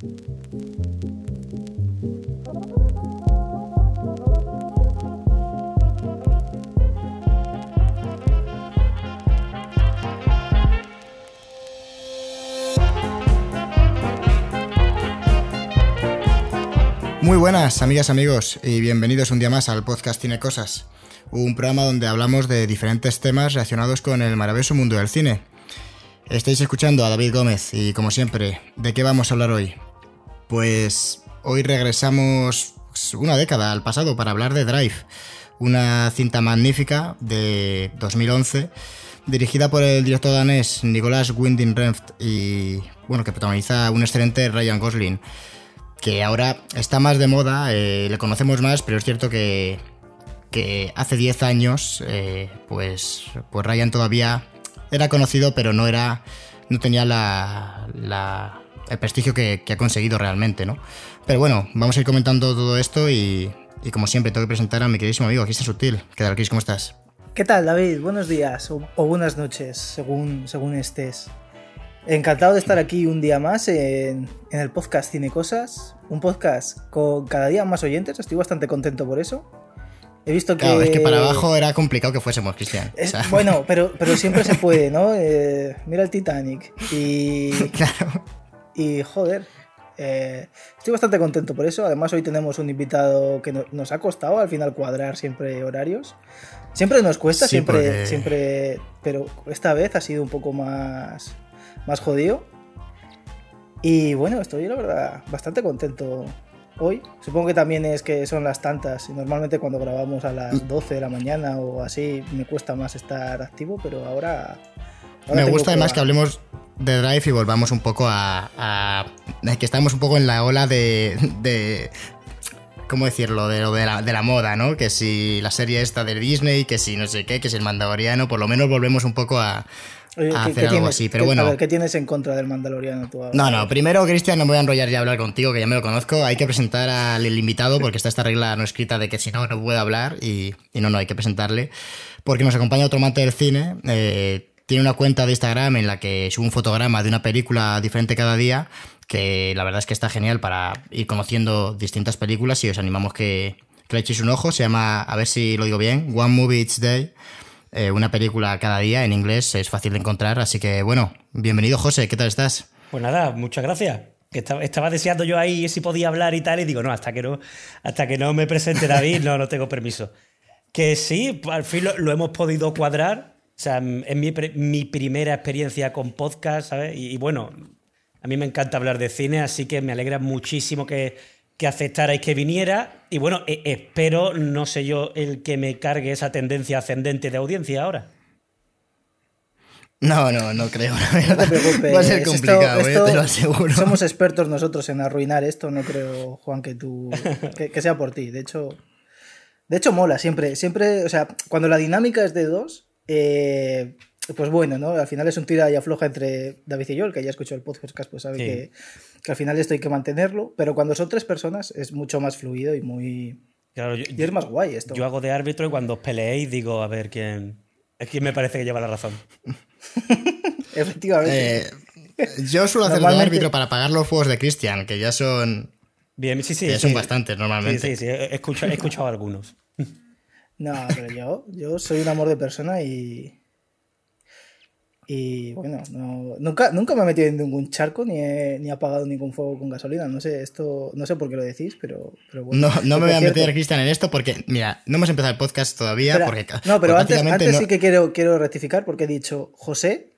Muy buenas, amigas, amigos, y bienvenidos un día más al podcast Cine Cosas, un programa donde hablamos de diferentes temas relacionados con el maravilloso mundo del cine. Estáis escuchando a David Gómez y, como siempre, ¿de qué vamos a hablar hoy? Pues hoy regresamos una década al pasado para hablar de Drive, una cinta magnífica de 2011 dirigida por el director danés Nicolas Winding Refn y bueno que protagoniza un excelente Ryan Gosling que ahora está más de moda, eh, le conocemos más, pero es cierto que, hace 10 años, eh, pues, pues Ryan todavía era conocido, pero no era. no tenía la, la el prestigio que, que, ha conseguido realmente, ¿no? Pero bueno, vamos a ir comentando todo esto y, y como siempre tengo que presentar a mi queridísimo amigo, aquí está Sutil. ¿Qué tal, Chris? ¿Cómo estás? ¿Qué tal, David? Buenos días o, o buenas noches, según, según estés. Encantado de estar aquí un día más en, en, el podcast Cine Cosas, un podcast con cada día más oyentes, estoy bastante contento por eso. He visto que... Claro, es que para abajo era complicado que fuésemos, Cristian. Es, o sea... Bueno, pero, pero siempre se puede, ¿no? Eh, mira el Titanic y... claro. Y joder, eh, estoy bastante contento por eso. Además hoy tenemos un invitado que no, nos ha costado al final cuadrar siempre horarios. Siempre nos cuesta, Sí, siempre, porque- siempre... Pero esta vez ha sido un poco más más jodido. Y bueno, estoy la verdad bastante contento hoy. Supongo que también es que son las tantas. Y normalmente cuando grabamos a Mm. las 12 de la mañana o así me cuesta más estar activo, pero ahora... ahora Me gusta además que hablemos de Drive y volvamos un poco a. a- que estamos un poco en la ola de. de ¿Cómo decirlo? De lo de la, de la moda, ¿no? Que si la serie esta de Disney, que si no sé qué, que si el mandaloriano, por lo menos volvemos un poco a, Oye, a ¿qué- hacer algo tienes- así. Pero bueno. A ver, ¿qué tienes en contra del Mandaloriano tú ahora? No, no, primero, Cristian, no me voy a enrollar ya a hablar contigo, que ya me lo conozco. Hay que presentar al invitado, porque está esta regla no escrita de que si no, no puede hablar. Y, y no, no, hay que presentarle. Porque nos acompaña otro amante del cine. eh, tiene una cuenta de Instagram en la que sube un fotograma de una película diferente cada día. Que la verdad es que está genial para ir conociendo distintas películas. Y os animamos que, que le echéis un ojo. Se llama, a ver si lo digo bien, One Movie Each Day. Eh, una película cada día en inglés, es fácil de encontrar. Así que bueno, bienvenido, José. ¿Qué tal estás? Pues nada, muchas gracias. Estaba deseando yo ahí si podía hablar y tal, y digo, no, hasta que no, hasta que no me presente David, no, no tengo permiso. Que sí, al fin lo, lo hemos podido cuadrar. O sea, es mi, primera experiencia con podcast, ¿sabes? Y, y bueno, a mí me encanta hablar de cine, así que me alegra muchísimo que, que aceptarais que viniera. Y bueno, e- espero, no sé yo, el que me cargue esa tendencia ascendente de audiencia ahora. No, no, no creo. la No verdad. te preocupes. Va a ser esto- complicado, eh, esto- te lo aseguro. Somos expertos nosotros en arruinar esto. No creo, Juan, que tú. que, que sea por ti. De hecho. De hecho, mola siempre. Siempre. O sea, cuando la dinámica es de dos. Eh, pues bueno, ¿no? Al final es un tira y afloja entre David y yo, el que ya escuchó el podcast, pues sabe Sí. que, que al final esto hay que mantenerlo. Pero cuando son tres personas es mucho más fluido y muy. Claro, yo, Y es más guay esto. Yo hago de árbitro y cuando os peleéis digo, a ver quién. Es quien me parece que lleva la razón. Efectivamente. Eh, yo suelo hacer de árbitro para pagar los juegos de Christian, que ya son, Bien, sí, sí. que ya sí. son bastantes normalmente. Sí, sí, sí. He escuchado, he escuchado algunos. No, pero yo, yo soy un amor de persona y. Y bueno, no- nunca, nunca me he metido en ningún charco ni he, ni he apagado ningún fuego con gasolina. No sé, esto, no sé por qué lo decís, pero, pero bueno. No, no me voy a cierto, meter, Cristian, en esto porque, mira, no hemos empezado el podcast todavía. espera, porque, no, pero porque antes, antes no- sí que quiero, quiero rectificar porque he dicho José,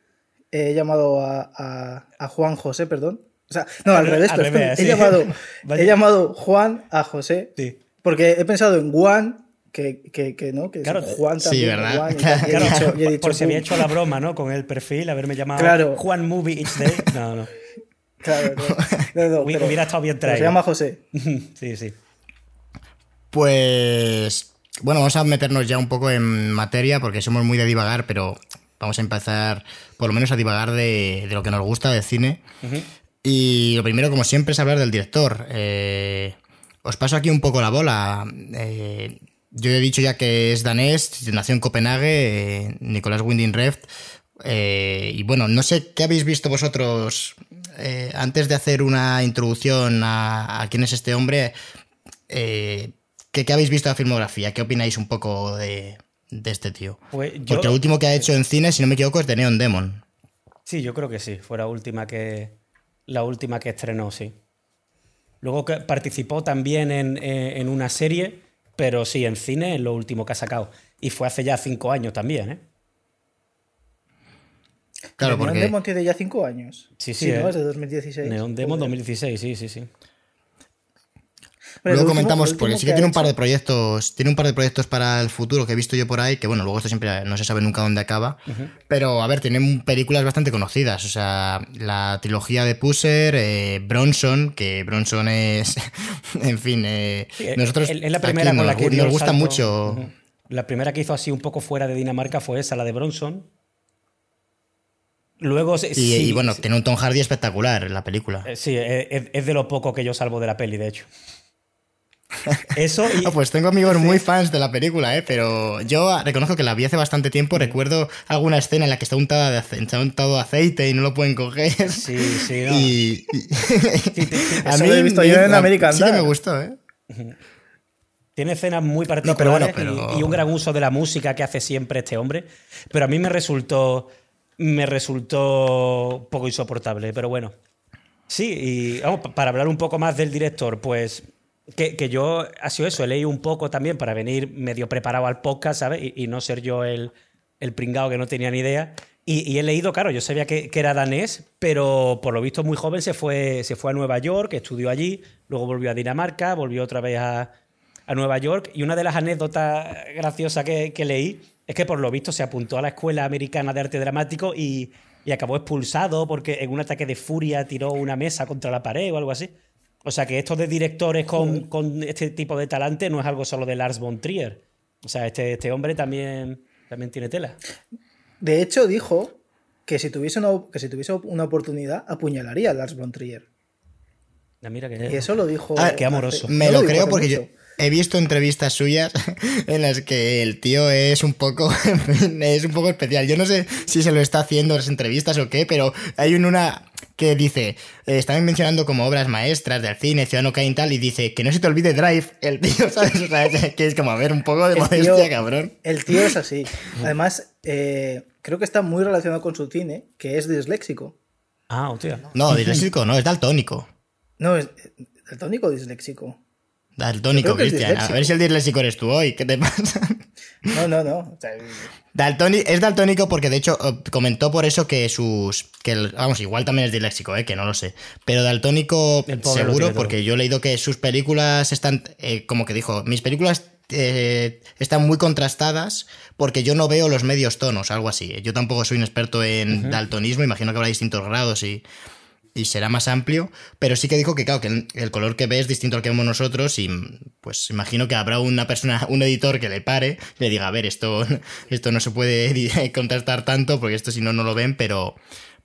he llamado a, a- a Juan José, perdón. O sea, no, al, Al- revés, al perdón. revés, he, llamado, he llamado Juan a José Sí. porque he pensado en Juan, que, que, que no, que Claro, es Juan sí, también. ¿verdad? Juan, y tal, y he Claro, dicho- y he por, dicho, por si había hecho la broma, ¿no? Con el perfil, haberme llamado Claro. Juan Movie Each Day. No, no. Claro, claro. No, no, Hubiera- pero- hubiera estado bien traído. Se llama José. sí, sí. Pues bueno, vamos a meternos ya un poco en materia porque somos muy de divagar, pero vamos a empezar por lo menos a divagar de, de lo que nos gusta del cine. Y lo primero, como siempre, es hablar del director. Eh, os paso aquí un poco la bola. Eh, yo he dicho ya que es danés, nació en Copenhague, eh, Nicolás Winding Refn. Eh, y bueno, no sé qué habéis visto vosotros eh, antes de hacer una introducción a, quién es este hombre. ¿qué, habéis visto de la filmografía? ¿Qué opináis un poco de, este tío? Pues Porque lo último que ha hecho en cine, si no me equivoco, es de Neon Demon. Sí, yo creo que sí. Fue la última que, la última que estrenó, sí. Luego que participó también en, una serie, pero sí, en cine, en lo último que ha sacado. Y fue hace ya cinco años también, ¿eh? Claro, porque... Neon Demon tiene ya cinco años. Sí, sí. ¿no? Es de 2016. Neon Demon 2016, sí, sí, sí. Luego comentamos, porque sí que, tiene un par de proyectos, tiene un par de proyectos para el futuro que he visto yo por ahí, que bueno, luego esto siempre no se sabe nunca dónde acaba. Pero a ver, tiene películas bastante conocidas. O sea, la trilogía de Pusser, eh, Bronson, que Bronson es. en fin, eh, nosotros. Es la primera con la que nos gusta mucho. La primera que hizo así un poco fuera de Dinamarca fue esa, la de Bronson. Luego, y, bueno, tiene un Tom Hardy espectacular en la película. Eh, sí, es, de lo poco que yo salvo de la peli, de hecho. Eso y... pues tengo amigos muy fans de la película, ¿eh? pero yo reconozco que la vi hace bastante tiempo. Recuerdo alguna escena en la que está untado de, aceite, untado aceite y no lo pueden coger. Sí, sí, no. Y, a mí lo he visto yo en American Sí que me gustó, ¿eh? Tiene escenas muy particulares y un gran uso de la música que hace siempre este hombre. Pero a mí me resultó me resultó poco insoportable, pero bueno. Sí, y vamos, para hablar un poco más del director, pues que, yo ha sido eso, he leído un poco también para venir medio preparado al podcast, ¿sabes? Y, no ser yo el, el, pringao que no tenía ni idea. Y, he leído, claro, yo sabía que, era danés, pero por lo visto muy joven se fue, se fue a Nueva York, estudió allí, luego volvió a Dinamarca, volvió otra vez a, a Nueva York. Y una de las anécdotas graciosas que, que leí es que por lo visto se apuntó a la Escuela Americana de Arte Dramático y, acabó expulsado porque en un ataque de furia tiró una mesa contra la pared o algo así. O sea que esto de directores con, este tipo de talante no es algo solo de Lars von Trier. O sea, este, este hombre también, también tiene tela. De hecho, dijo que si tuviese una, que si tuviese una oportunidad, apuñalaría a Lars von Trier. Ah, mira que... Y eso lo dijo. Ah, qué amoroso. me lo, creo porque yo, he visto entrevistas suyas en las que el tío es un poco es un poco especial. Yo no sé si se lo está haciendo las entrevistas o qué, pero hay una que dice, eh, están mencionando como obras maestras del cine, Ciudadano Kane y tal, y dice que no se te olvide Drive, el tío, ¿sabes? O sea, que es como a ver un poco de modestia, cabrón. El tío es así. Además, eh, creo que está muy relacionado con su cine, que es disléxico. Ah, hostia. No, disléxico no, es daltónico. No, es daltónico o disléxico. Daltónico, Cristian. A ver si el disléxico eres tú hoy. ¿Qué te pasa? No, no, no. es daltónico porque de hecho comentó por eso que sus. Que, vamos, igual también es disléxico, eh, que no lo sé. Pero daltónico seguro, porque yo he leído que sus películas están. Eh, como que dijo, mis películas eh, están muy contrastadas porque yo no veo los medios tonos, algo así. Yo tampoco soy un experto en daltonismo, imagino que habrá distintos grados y y será más amplio, pero sí que dijo que, claro, que el color que ve es distinto al que vemos nosotros y pues imagino que habrá una persona, un editor que le pare y le diga, a ver, esto, esto no se puede contrastar tanto porque esto si no, no lo ven, pero,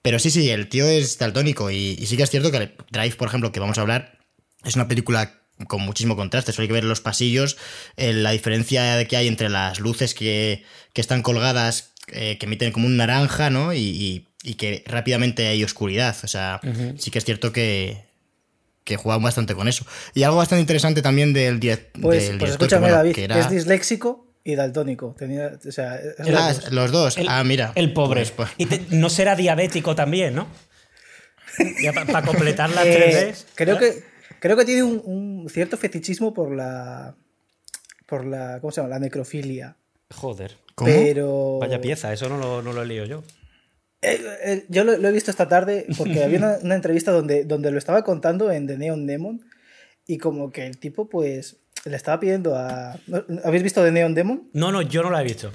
pero sí, sí, el tío es daltónico y, sí que es cierto que Drive, por ejemplo, que vamos a hablar, es una película con muchísimo contraste. Solo hay que ver los pasillos, eh, la diferencia que hay entre las luces que, que están colgadas, eh, que emiten como un naranja, ¿no? y, y que rápidamente hay oscuridad. O sea, sí que es cierto que, que juegan bastante con eso. Y algo bastante interesante también del, director. pues, pues escúchame, David, que, es disléxico y daltónico. Tenía, o sea, los dos. ah, mira. El pobre. Pues, pues. Y no será diabético también, ¿no? para completar las eh, Creo que, creo que tiene un, cierto fetichismo por la. por la. ¿Cómo se llama? La necrofilia. Joder. ¿Cómo? Pero. Vaya pieza, eso no lo, no lo he leído yo. Eh, eh, yo lo, he visto esta tarde porque había una, entrevista donde, donde lo estaba contando en The Neon Demon y como que el tipo pues le estaba pidiendo a... ¿Habéis visto The Neon Demon? No, no, yo no la he visto.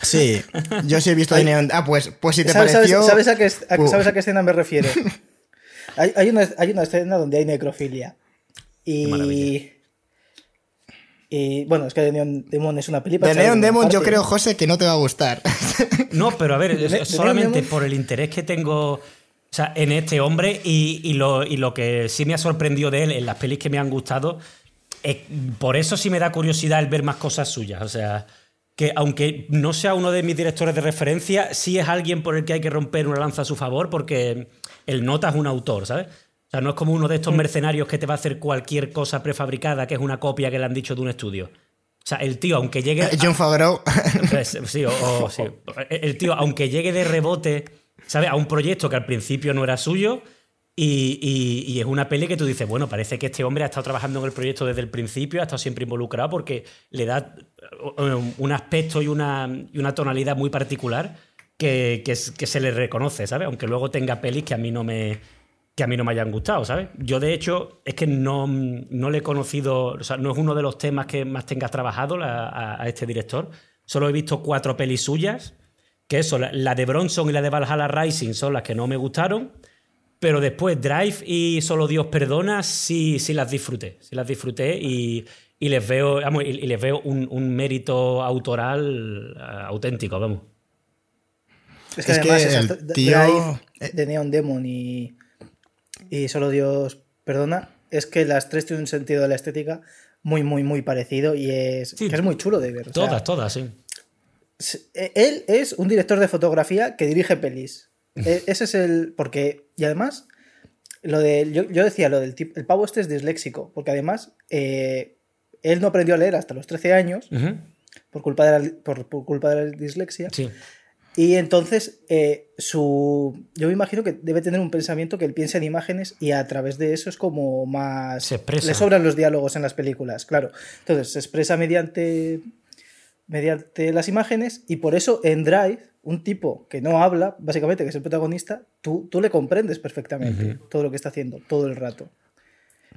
Sí, yo sí he visto The Neon Ah, pues, pues si te ¿Sabes, pareció... ¿sabes, a, qué, ¿Sabes a qué escena me refiero? hay, hay, una, hay una escena donde hay necrofilia. Y... Y bueno, es que The Neon Demon es una película. The Neon Demon, yo creo, José, que no te va a gustar. No, pero a ver, solamente por el interés que tengo en este hombre y, lo, y, lo, que sí me ha sorprendido de él en las pelis que me han gustado, por eso sí me da curiosidad el ver más cosas suyas. O sea, que aunque no sea uno de mis directores de referencia, sí es alguien por el que hay que romper una lanza a su favor porque el nota es un autor, ¿sabes? O sea, no es como uno de estos mercenarios que te va a hacer cualquier cosa prefabricada que es una copia que le han dicho de un estudio. O sea, el tío, aunque llegue. John Favreau. Pues, sí, o, sí. El tío, aunque llegue de rebote, ¿sabes? A un proyecto que al principio no era suyo. Y, es una peli que tú dices, bueno, parece que este hombre ha estado trabajando en el proyecto desde el principio, ha estado siempre involucrado porque le da un aspecto y una, y una tonalidad muy particular que, que, que, se le reconoce, ¿sabes? Aunque luego tenga pelis que a mí no me, que a mí no me hayan gustado, ¿sabes? Yo, de hecho, es que no, no le he conocido, o sea, no es uno de los temas que más tengas trabajado a, este director. Solo he visto cuatro pelis suyas, que eso, la, de Bronson y la de Valhalla Rising son las que no me gustaron, pero después Drive y Solo Dios Perdona sí, sí las disfruté, sí las disfruté y, les veo, y, les veo un, mérito autoral eh, auténtico, vamos. Es que además el Drive de Neon Demon y y solo Dios perdona, es que las tres tienen un sentido de la estética muy, muy, muy parecido y es, es muy chulo de ver. Todas, todas, sí. E, él es un director de fotografía que dirige pelis. E, ese es el. Porque. Y además, lo de. Yo, decía lo del tipo. El pavo este es disléxico. Porque además. Eh, él no aprendió a leer hasta los 13 años. por, culpa de la, por, por, culpa de la dislexia. Sí. Y entonces, eh, su, yo me imagino que debe tener un pensamiento que él piensa en imágenes y a través de eso es como más... Se expresa. Le sobran los diálogos en las películas, claro. Entonces, se expresa mediante, mediante las imágenes y por eso en Drive, un tipo que no habla, básicamente, que es el protagonista, tú, tú le comprendes perfectamente todo lo que está haciendo, todo el rato.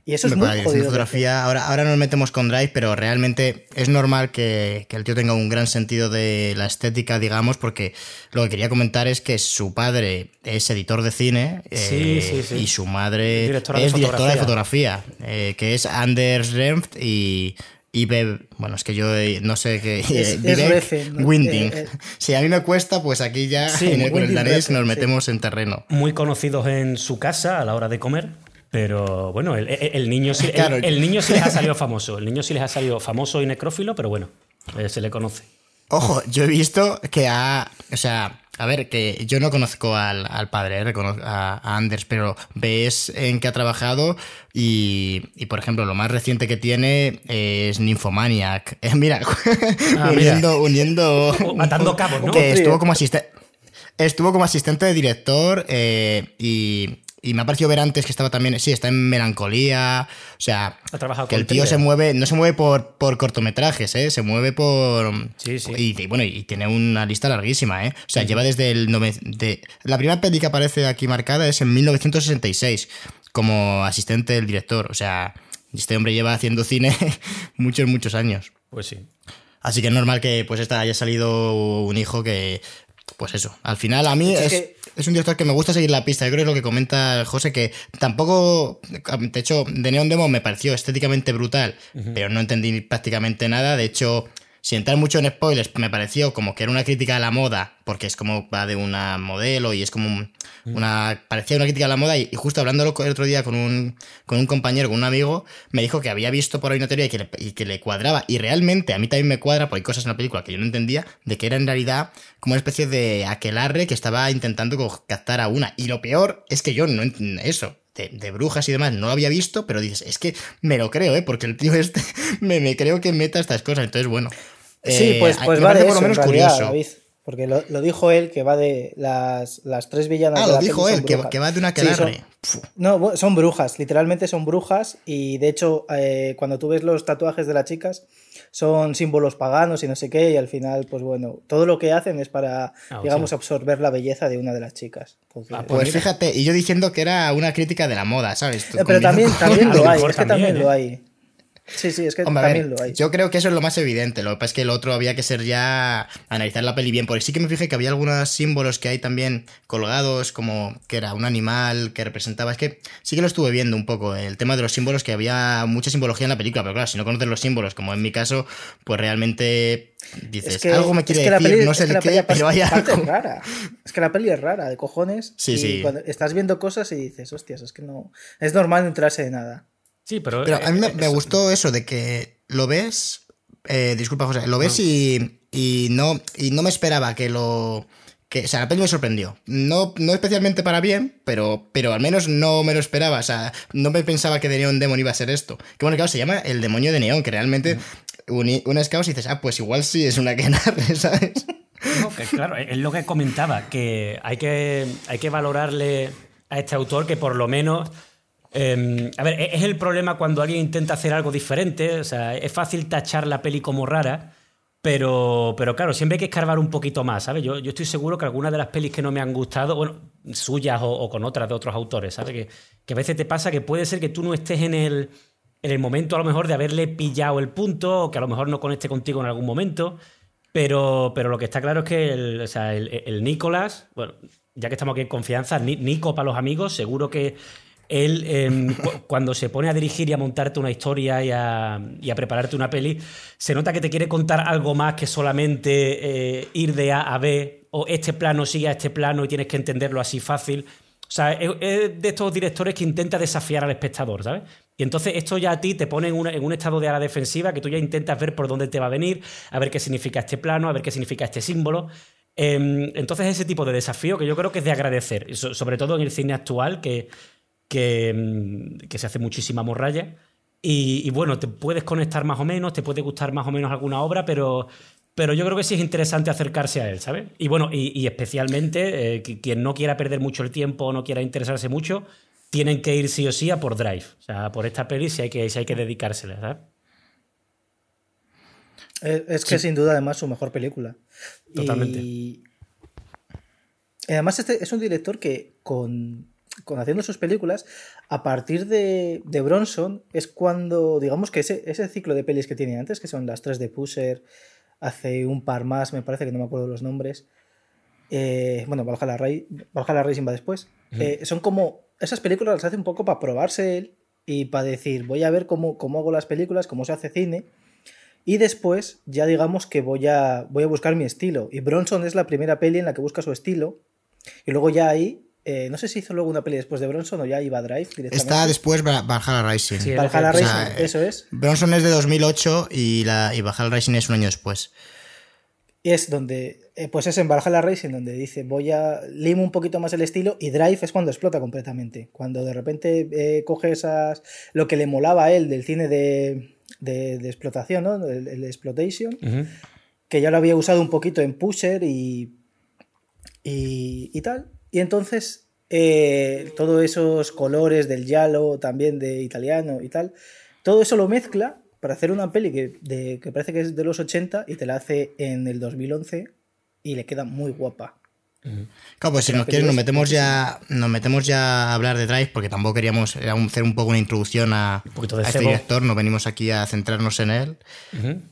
Y eso es muy jodido. Fotografía, ahora, ahora nos metemos con Drive, pero realmente es normal que, el tío tenga un gran sentido de la estética, digamos, porque lo que quería comentar es que su padre es editor de cine eh, y su madre es directora de fotografía, eh, que es Anders Remft y y bueno, es que yo eh, no sé qué. Winding. si a mí me cuesta, pues aquí ya en el, con el danés nos metemos en terreno. Muy conocidos en su casa a la hora de comer. Pero bueno, el, niño sí, el, niño sí les ha salido famoso. El niño sí les ha salido famoso y necrófilo, pero bueno, eh, se le conoce. Ojo, yo he visto que ha. O sea, a ver, que yo no conozco al, padre, eh, a, Anders, pero ves en qué ha trabajado y, por ejemplo, lo más reciente que tiene es Nymphomaniac. Eh, mira, ah, uniendo, uniendo. Matando cabos, ¿no? Que estuvo como asistente. Estuvo como asistente de director y y me ha parecido ver antes que estaba también, sí, está en melancolía, o sea, que el tío se mueve, no se mueve por, por cortometrajes, ¿eh? se mueve por... Sí, sí. Y, bueno, y tiene una lista larguísima, ¿eh? O sea, lleva desde el... De, la primera peli que aparece aquí marcada es en 1966, como asistente del director, o sea, este hombre lleva haciendo cine muchos, muchos años. Pues sí. Así que es normal que pues esta haya salido un hijo que pues eso, al final a mí es, es, un director que me gusta seguir la pista. Yo creo que es lo que comenta José, que tampoco, de hecho, de Neon Demo me pareció estéticamente brutal, pero no entendí prácticamente nada. De hecho, sin entrar mucho en spoilers, me pareció como que era una crítica a la moda, porque es como va de una modelo y es como una. parecía una crítica a la moda. Y, justo hablando el otro día con un, con un compañero, con un amigo, me dijo que había visto por ahí una teoría y que, le, y que le cuadraba. Y realmente a mí también me cuadra, porque hay cosas en la película que yo no entendía, de que era en realidad como una especie de aquelarre que estaba intentando captar a una. Y lo peor es que yo no eso de, brujas y demás no lo había visto, pero dices, es que me lo creo, ¿eh? Porque el tío este me, me creo que meta estas cosas. Entonces, bueno. Sí, pues, eh, pues va de por lo menos curioso. porque lo, dijo él que va de las, las tres villanas. Ah, lo dijo él, que, va de una que no, son brujas, literalmente son brujas. Y de hecho, eh, cuando tú ves los tatuajes de las chicas, son símbolos paganos y no sé qué, y al final, pues bueno, todo lo que hacen es para, ah, digamos, absorber la belleza de una de las chicas. Ah, pues, fíjate, y yo diciendo que era una crítica de la moda, ¿sabes? Eh, pero también, también lo hay, es que también lo hay. Sí, sí, es que también lo hay. Yo creo que eso es lo más evidente. Lo que pasa es que el otro había que ser ya analizar la peli bien. Porque sí que me fijé que había algunos símbolos que hay también colgados, como que era un animal que representaba. Es que sí que lo estuve viendo un poco. El tema de los símbolos, que había mucha simbología en la película. Pero claro, si no conoces los símbolos, como en mi caso, pues realmente dices, que, algo me quiere decir, no sé de qué, pero hay algo. Es rara. Es que la peli es rara, de cojones. Sí, y sí. Cuando estás viendo cosas y dices, hostias, es que no. Es normal no enterarse de nada. Sí, pero. Pero a mí me, gustó eso de que lo ves eh, disculpa José, lo ves y, y, no, y no me esperaba que lo... Que, o sea, la peli me sorprendió. No, no especialmente para bien, pero, pero al menos no me lo esperaba. O sea, no me pensaba que de Neon Demon iba a ser esto. Que bueno, claro, se llama el demonio de Neón, que realmente una caos y dices, ah, pues igual sí es una que narre, ¿sabes? claro, es lo que comentaba, que hay que, hay que valorarle a este autor que por lo menos... Em, a ver, es el problema cuando alguien intenta hacer algo diferente, o sea, es fácil tachar la peli como rara, pero, pero claro, siempre hay que escarbar un poquito más, ¿sabes? Yo, yo estoy seguro que algunas de las pelis que no me han gustado, bueno, suyas o, con otras de otros autores, ¿sabes? Que, que, a veces te pasa que puede ser que tú no estés en el, en el momento a lo mejor de haberle pillado el punto, o que a lo mejor no conecte contigo en algún momento, pero, pero lo que está claro es que el, o sea, el, Nicolás, bueno, ya que estamos aquí en confianza, Nico para los amigos, seguro que él em, cuando se pone a dirigir y a montarte una historia y a, prepararte una peli, se nota que te quiere contar algo más que solamente eh, ir de A a B o este plano sigue a este plano y tienes que entenderlo así fácil. O sea, es, de estos directores que intenta desafiar al espectador, ¿sabes? Y entonces esto ya a ti te pone en, un estado de ala defensiva que tú ya intentas ver por dónde te va a venir, a ver qué significa este plano, a ver qué significa este símbolo. Em, entonces ese tipo de desafío que yo creo que es de agradecer, sobre todo en el cine actual que, que, em, que se hace muchísima morralla. Y, bueno, te puedes conectar más o menos, te puede gustar más o menos alguna obra, pero, pero yo creo que sí es interesante acercarse a él, ¿sabes? Y bueno, y, especialmente eh, quien no quiera perder mucho el tiempo o no quiera interesarse mucho, tienen que ir sí o sí a por Drive. O sea, por esta peli si hay que, si hay que dedicársela, ¿sabes? Es que sin duda, además, su mejor película. Totalmente. Y además, este es un director que con, haciendo sus películas, a partir de, Bronson, es cuando, digamos que ese, ese, ciclo de pelis que tiene antes, que son las tres de Pusher, hace un par más, me parece que no me acuerdo los nombres. Eh, bueno, Valhalla, Valhalla Racing va después. Eh, son como esas películas las hace un poco para probarse él y para decir, voy a ver cómo, cómo hago las películas, cómo se hace cine. Y después ya digamos que voy a, voy a buscar mi estilo. Y Bronson es la primera peli en la que busca su estilo. Y luego ya ahí, eh, no sé si hizo luego una peli después de Bronson o ya iba a Drive directamente. Está después Valhalla Rising. Valhalla Rising, eso es. Bronson es de 2008 y, la, y Valhalla Rising es un año después. Y es donde, eh, pues es en Valhalla Racing donde dice voy a limo un poquito más el estilo y Drive es cuando explota completamente. Cuando de repente eh, coge esas, lo que le molaba a él del cine de, de, explotación, ¿no? El, exploitation, que ya lo había usado un poquito en Pusher y, y, tal. Y entonces eh, todos esos colores del giallo, también de italiano y tal, todo eso lo mezcla para hacer una peli que, de, que parece que es de los 80 y te la hace en el 2011 y le queda muy guapa. Claro, pues si nos quieres nos metemos ya nos metemos ya a hablar de Drive porque tampoco queríamos hacer un poco una introducción a, este director, no venimos aquí a centrarnos en él.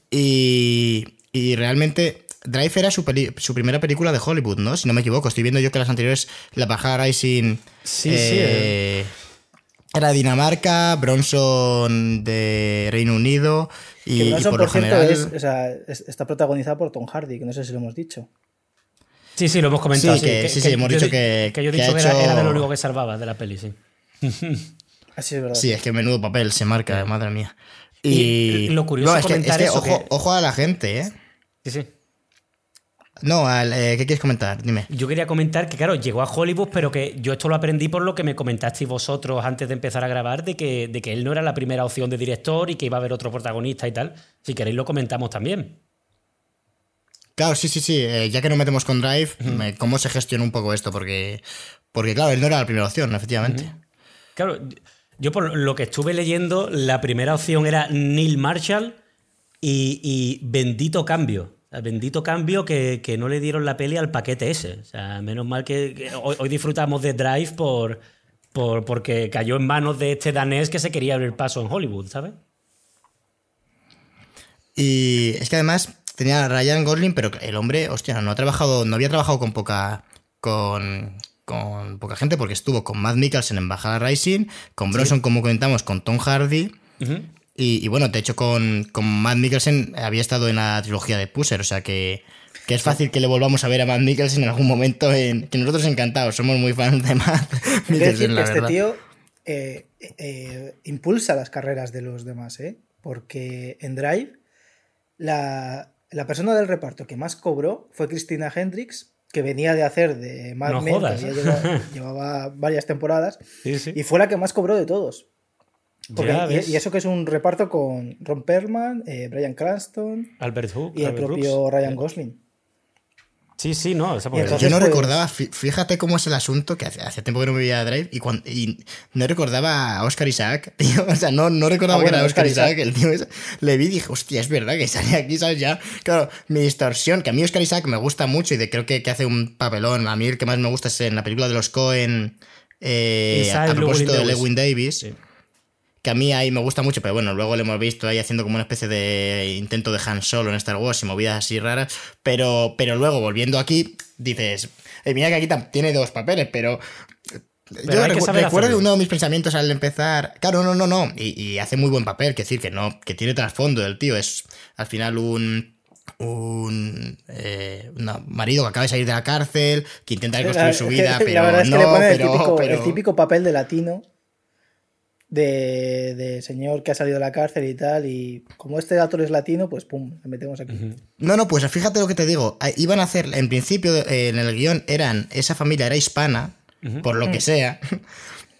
y, y, realmente Drive era su, su, primera película de Hollywood, ¿no? Si no me equivoco, estoy viendo yo que las anteriores, La Bajada Rising... Sí, sí. Eh, era Dinamarca, Bronson de Reino Unido y, Bronson, por, general... está protagonizada por Tom Hardy, que no sé si lo hemos dicho. Sí, sí, lo hemos comentado. Sí, que, sí, hemos dicho que. Que yo he dicho que, era, de lo único que salvaba de la peli, sí. Así es verdad. Sí, es que menudo papel se marca, madre mía. Y, lo curioso es que, ojo, ojo a la gente, ¿eh? Sí, sí. No, eh, ¿qué quieres comentar? Dime. Yo quería comentar que, claro, llegó a Hollywood, pero que yo esto lo aprendí por lo que me comentasteis vosotros antes de empezar a grabar, de que, de que él no era la primera opción de director y que iba a haber otro protagonista y tal. Si queréis lo comentamos también. Claro, sí, sí, sí. Eh, ya que nos metemos con Drive, ¿cómo se gestiona un poco esto? Porque, porque, claro, él no era la primera opción, efectivamente. Claro, yo por lo que estuve leyendo, la primera opción era Neil Marshall y bendito cambio bendito cambio que, no le dieron la peli al paquete ese. O sea, menos mal que, hoy, disfrutamos de Drive por, por, porque cayó en manos de este danés que se quería abrir paso en Hollywood, ¿sabes? Y es que además tenía a Ryan Gosling, pero el hombre, hostia, no ha trabajado, no había trabajado con poca. con. con poca gente, porque estuvo con Matt Mikkelsen en Bajada Rising, con Bronson, como comentamos, con Tom Hardy. Y, bueno, de hecho con, con Matt Mikkelsen había estado en la trilogía de Pusser, o sea que, es fácil que le volvamos a ver a Matt Mikkelsen en algún momento, en, que nosotros encantados, somos muy fans de Matt Mikkelsen, la Este tío eh, eh, impulsa las carreras de los demás, ¿eh? porque en Drive la, la persona del reparto que más cobró fue Christina Hendricks, que venía de hacer de Mad No Men, que llevaba varias temporadas, Sí, sí. y fue la que más cobró de todos. Porque- Ya y, eso que es un reparto con Ron Perlman, eh, Brian Cranston Albert Hook. y el Albert propio Brooks. Ryan Gosling. Sí, sí, no. esa entonces- Yo no pues- recordaba, fí- fíjate cómo es el asunto, que hace, hace tiempo que no me veía Drive y, no recordaba a Oscar Isaac, tío. O sea, no, no recordaba Ah, bueno, que era Oscar, Oscar Isaac, el tío ese. Le vi y dije, hostia, es verdad que sale aquí, ¿sabes? Ya, claro, mi distorsión, que a mí Oscar Isaac me gusta mucho y de, creo que, que hace un papelón. A mí el que más me gusta es en la película de los Cohen, eh, a propósito de Lewin Davis. Sí. Que a mí ahí me gusta mucho, pero bueno, luego le hemos visto ahí haciendo como una especie de intento de Han Solo en Star Wars y movidas así raras. Pero, pero luego, volviendo aquí, dices, eh, mira que aquí tiene dos papeles, pero. Recu- saber recuerdo uno de mis pensamientos al empezar. Claro, no, no, no. Y, y hace muy buen papel, que decir, que no, que tiene trasfondo el tío. Es al final un. Un eh, un marido que acaba de salir de la cárcel, que intenta reconstruir su vida, pero verdad es que no, le pone el, típico, pero- el típico papel de latino de, de señor que ha salido de la cárcel y tal. Y como este actor es latino, pues pum, le metemos aquí. No, no, pues fíjate lo que te digo. Ah, Iban a hacer, en principio, eh, en el guion, eran, esa familia era hispana, por lo que sea.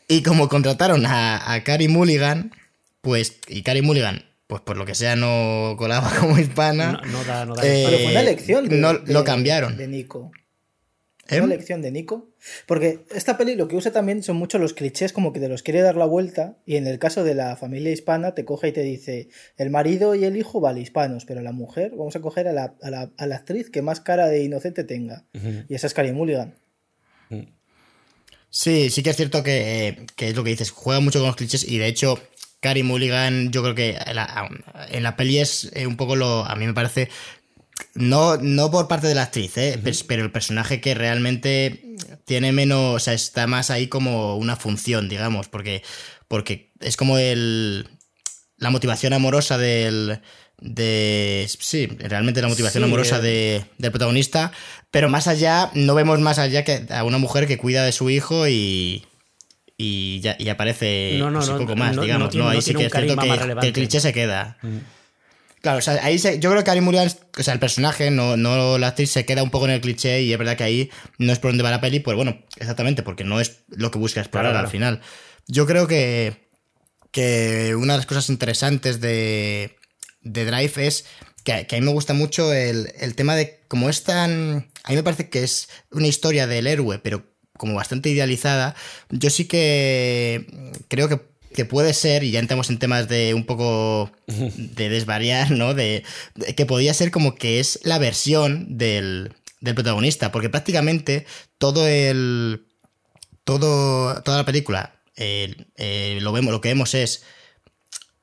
Y como contrataron a, a Carrie Mulligan, pues, y Carrie Mulligan, pues por lo que sea, no colaba como hispana. No, no da, no da Eh, Pero fue una elección de, no, de- lo cambiaron. de Nico. ¿Eh? Una elección de Nico. Porque esta peli lo que usa también son muchos los clichés, como que te los quiere dar la vuelta. Y en el caso de la familia hispana, te coge y te dice: el marido y el hijo, vale, hispanos, pero la mujer, vamos a coger a la, a la- a la actriz que más cara de inocente tenga. Y esa es Carrie Mulligan. Sí, sí que es cierto que, que es lo que dices, juega mucho con los clichés y de hecho Carrie Mulligan yo creo que en la, en la peli es eh, un poco lo, a mí me parece, no, no por parte de la actriz, eh, pero el personaje que realmente tiene menos, o sea, está más ahí como una función, digamos, porque, porque es como el, la motivación amorosa del... De, sí, realmente la motivación Sí, amorosa eh. de- del protagonista, pero más allá, no vemos más allá que a una mujer que cuida de su hijo y, y, ya, y aparece No, no, un no, poco más, digamos. no. Ahí sí que es cierto que, el cliché se queda. Claro, o sea, ahí se- yo creo que Carrie Mulligan, o sea, el personaje, no, no la actriz, se queda un poco en el cliché y es verdad que ahí no es por donde va la peli, pues bueno, exactamente, porque no es lo que busca explorar Claro, al claro. final. Yo creo que, que una de las cosas interesantes de, de Drive es que, que a mí me gusta mucho el, el tema de cómo es tan... A mí me parece que es una historia del héroe, pero como bastante idealizada. Yo sí que creo que, que puede ser, y ya entramos en temas de un poco de desvariar, ¿no? De, de que podría ser como que es la versión del, del protagonista, porque prácticamente todo el... Todo, toda la película eh, eh, lo, vemos, lo que vemos es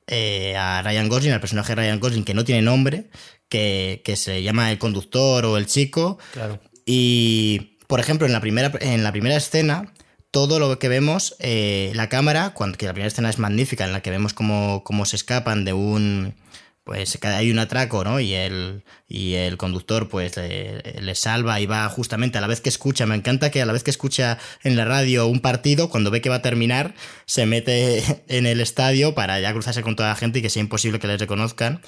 eh, a Ryan Gosling, al personaje de Ryan Gosling, que no tiene nombre, que, que se llama el conductor o el chico. Claro. Y, por ejemplo, en la primera, en la primera escena, todo lo que vemos, eh, la cámara, cuando, que la primera escena es magnífica, en la que vemos cómo, cómo se escapan de un... Pues hay un atraco, ¿no? Y el, y el conductor pues le, le salva y va justamente a la vez que escucha. Me encanta que a la vez que escucha en la radio un partido, cuando ve que va a terminar, se mete en el estadio para ya cruzarse con toda la gente y que sea imposible que les reconozcan.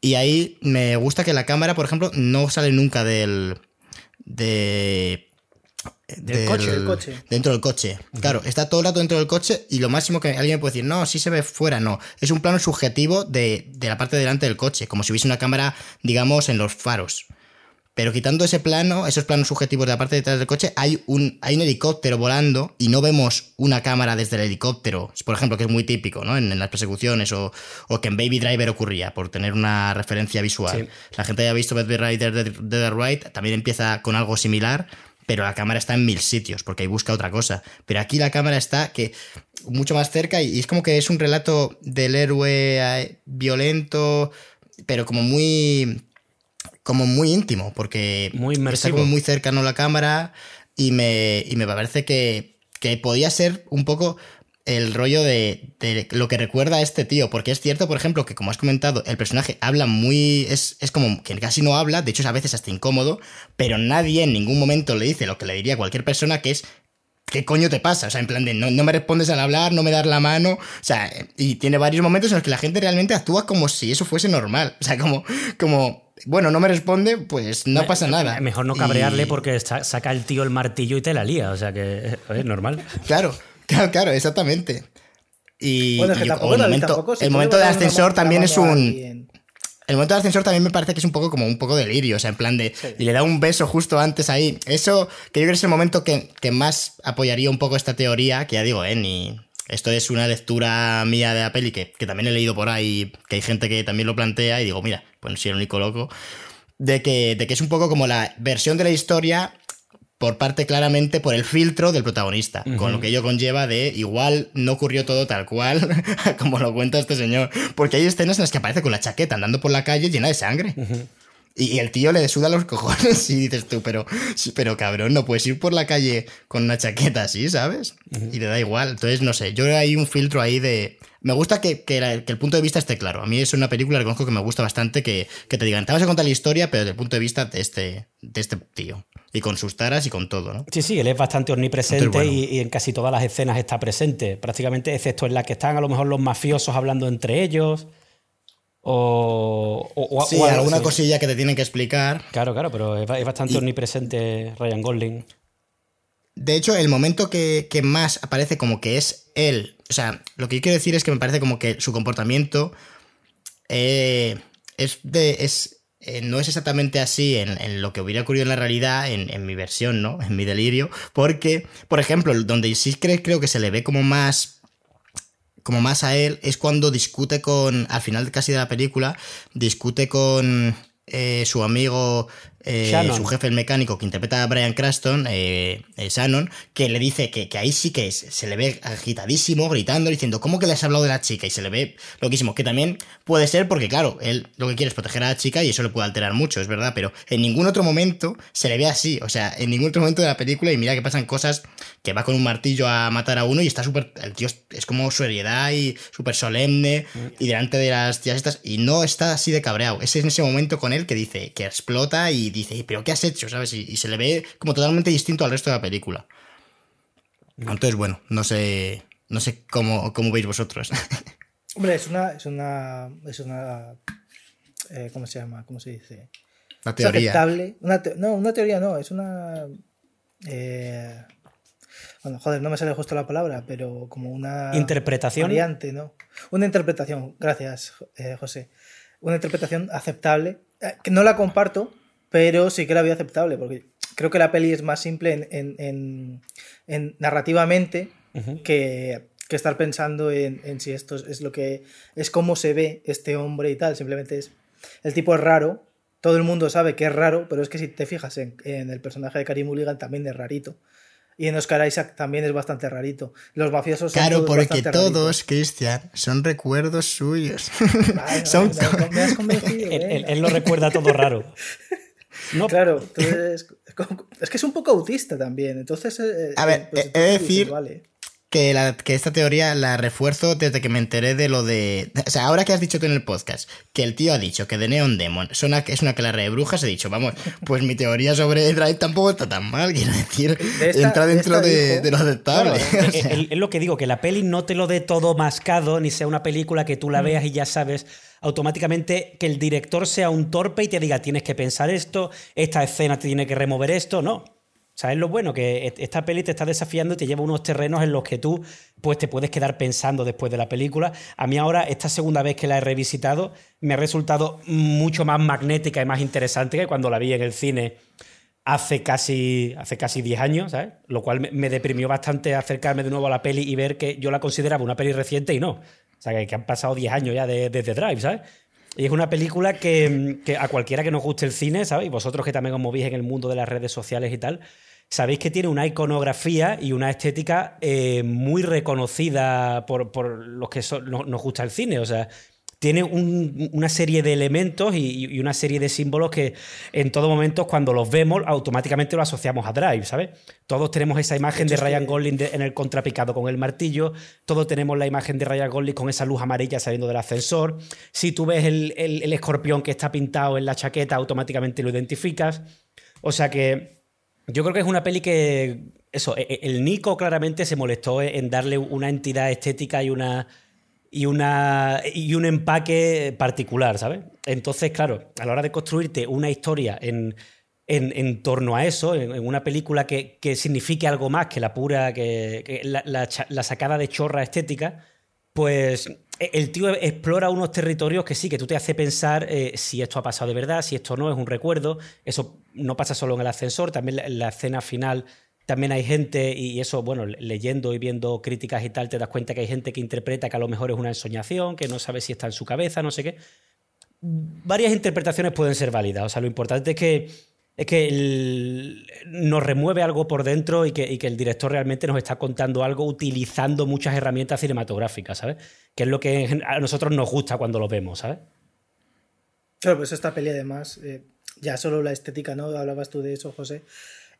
Y ahí me gusta que la cámara, por ejemplo, no sale nunca del... de Del coche, del coche. Dentro del coche. Claro, está todo el rato dentro del coche y lo máximo que alguien me puede decir, no, sí se ve fuera, no. Es un plano subjetivo de, de la parte de delante del coche, como si hubiese una cámara, digamos, en los faros. Pero quitando ese plano, esos planos subjetivos de la parte de detrás del coche, hay un, hay un helicóptero volando y no vemos una cámara desde el helicóptero. Por ejemplo, que es muy típico, ¿no? En, en las persecuciones o, o que en Baby Driver ocurría, por tener una referencia visual. Sí. La gente haya visto Baby Driver de, de The Right, también empieza con algo similar, pero la cámara está en mil sitios, porque ahí busca otra cosa. Pero aquí la cámara está que mucho más cerca y, es como que es un relato del héroe eh, violento, pero como muy como muy íntimo, porque Muy está como muy cercano a la cámara y me, y me parece que, que podía ser un poco el rollo de, de lo que recuerda a este tío, porque es cierto, por ejemplo, que como has comentado, el personaje habla muy, es, es como que casi no habla, de hecho es a veces hasta incómodo, pero nadie en ningún momento le dice lo que le diría a cualquier persona, que es ¿qué coño te pasa? O sea, en plan de, no, no, me respondes al hablar, no me das la mano. O sea, y tiene varios momentos en los que la gente realmente actúa como si eso fuese normal. O sea, como, como bueno, no me responde, pues no pasa nada. Mejor no cabrearle porque saca el tío el martillo y te la lía. O sea que es normal. Claro, claro, claro, exactamente. Y, el momento, el momento del ascensor también es un. El momento del ascensor también me parece que es un poco como un poco delirio, o sea, en plan de. Y le da un beso justo antes ahí. Eso, que yo creo que es el momento que, más apoyaría un poco esta teoría, que ya digo, eh, ni. Esto es una lectura mía de la peli que, que también he leído por ahí, que hay gente que también lo plantea, y digo, mira, pues no soy el único loco. De que, de que es un poco como la versión de la historia por parte claramente por el filtro del protagonista, con lo que ello conlleva de igual no ocurrió todo tal cual como lo cuenta este señor, porque hay escenas en las que aparece con la chaqueta andando por la calle llena de sangre. Y el tío le suda los cojones y dices tú, pero, pero cabrón, no puedes ir por la calle con una chaqueta así, ¿sabes? Y le da igual. Entonces, no sé, yo hay un filtro ahí de... Me gusta que, el punto de vista esté claro. A mí es una película, reconozco que me gusta bastante que, te digan, te vas a contar la historia, pero desde el punto de vista de este, de este tío. Y con sus taras y con todo, ¿no? Sí, sí, él es bastante omnipresente y, en casi todas las escenas está presente. Prácticamente, excepto en la que están a lo mejor los mafiosos hablando entre ellos. O, o, sí, alguna cosilla que te tienen que explicar. Claro, claro, pero es, bastante omnipresente Ryan Golding. De hecho, el momento que, más aparece como que es él, o sea, lo que yo quiero decir es que me parece como que su comportamiento eh, es de, es, eh, no es exactamente así en, lo que hubiera ocurrido en la realidad, en, mi versión, ¿no? En mi delirio, porque, por ejemplo, donde sí creo que se le ve como más como más a él es cuando discute con, al final casi de la película, discute con eh, su amigo eh, su jefe, el mecánico que interpreta a Brian Craston, eh, eh, Shannon, que le dice que, ahí sí que se le ve agitadísimo, gritando, diciendo, ¿cómo que le has hablado de la chica? Y se le ve loquísimo, que también puede ser porque, claro, él lo que quiere es proteger a la chica y eso le puede alterar mucho, es verdad, pero en ningún otro momento se le ve así, o sea, en ningún otro momento de la película y mira que pasan cosas que va con un martillo a matar a uno y está súper, el tío es como seriedad y súper solemne y delante de las tías estas y no está así de cabreado, es en ese momento con él que dice, que explota y dice, ¿pero qué has hecho? ¿Sabes? Y, se le ve como totalmente distinto al resto de la película. Entonces, bueno, no sé, no sé cómo, cómo veis vosotros. Hombre, es una. Es una. Es una eh, ¿Cómo se llama? ¿Cómo se dice? Una teoría. no, una teoría no, es una. Eh, bueno, joder, no me sale justo la palabra, pero como una. Interpretación. Variante, ¿no? Una interpretación, gracias, eh, José. Una interpretación aceptable. que no la comparto, pero sí que la veo aceptable, porque creo que la peli es más simple en, narrativamente que, estar pensando en, si esto es lo que es cómo se ve este hombre y tal. Simplemente es. El tipo es raro. Todo el mundo sabe que es raro, pero es que si te fijas en, el personaje de Karim Mulligan también es rarito. Y en Oscar Isaac también es bastante rarito. Los mafiosos son Claro, porque todos, Cristian, son recuerdos suyos. son... me, has convencido. él, lo recuerda todo raro. No. Claro, entonces, es que es un poco autista también. Entonces, eh, a ver, pues, he de decir que, la, que esta teoría la refuerzo desde que me enteré de lo de. O sea, ahora que has dicho tú en el podcast que el tío ha dicho que The Neon Demon es una, es una clara de brujas, he dicho, vamos, pues mi teoría sobre Drive tampoco está tan mal. Quiero decir, entra dentro de, lo aceptable. es lo que digo, que la peli no te lo dé todo mascado, ni sea una película que tú la mm. veas y ya sabes automáticamente que el director sea un torpe y te diga, tienes que pensar esto, esta escena te tiene que remover esto, no. ¿Sabes lo bueno? Que esta peli te está desafiando y te lleva unos terrenos en los que tú pues, te puedes quedar pensando después de la película. A mí ahora, esta segunda vez que la he revisitado, me ha resultado mucho más magnética y más interesante que cuando la vi en el cine hace casi, hace casi 10 años, ¿sabes? Lo cual me, deprimió bastante acercarme de nuevo a la peli y ver que yo la consideraba una peli reciente y no. O sea, que, han pasado 10 años ya desde de, Drive, ¿sabes? Y es una película que, a cualquiera que nos guste el cine, ¿sabes? Y vosotros que también os movís en el mundo de las redes sociales y tal, sabéis que tiene una iconografía y una estética eh, muy reconocida por, los que nos gusta el cine. O sea, tiene una serie de elementos y, una serie de símbolos que en todo momento cuando los vemos automáticamente lo asociamos a Drive, ¿sabes? Todos tenemos esa imagen de, Ryan Gosling en el contrapicado con el martillo, todos tenemos la imagen de Ryan Gosling con esa luz amarilla saliendo del ascensor. Si tú ves el, escorpión que está pintado en la chaqueta, automáticamente lo identificas. O sea que yo creo que es una peli que. Eso, e, e, el Nico claramente se molestó en darle una entidad estética y una. Y, una, y un empaque particular, ¿sabes? Entonces, claro, a la hora de construirte una historia en, en, torno a eso, en, una película que, signifique algo más que la pura, que, la, sacada de chorra estética, pues e, el tío explora unos territorios que sí, que tú te hace pensar eh, si esto ha pasado de verdad, si esto no es un recuerdo. Eso no pasa solo en el ascensor, también en la escena final también hay gente, y eso, bueno, leyendo y viendo críticas y tal, te das cuenta que hay gente que interpreta que a lo mejor es una ensoñación, que no sabe si está en su cabeza, no sé qué. Varias interpretaciones pueden ser válidas. O sea, lo importante es que es que nos remueve algo por dentro y que, el director realmente nos está contando algo utilizando muchas herramientas cinematográficas, ¿sabes? Que es lo que a nosotros nos gusta cuando lo vemos, ¿sabes? Claro, pues esta peli además, eh, ya solo la estética, ¿no? Hablabas tú de eso, José.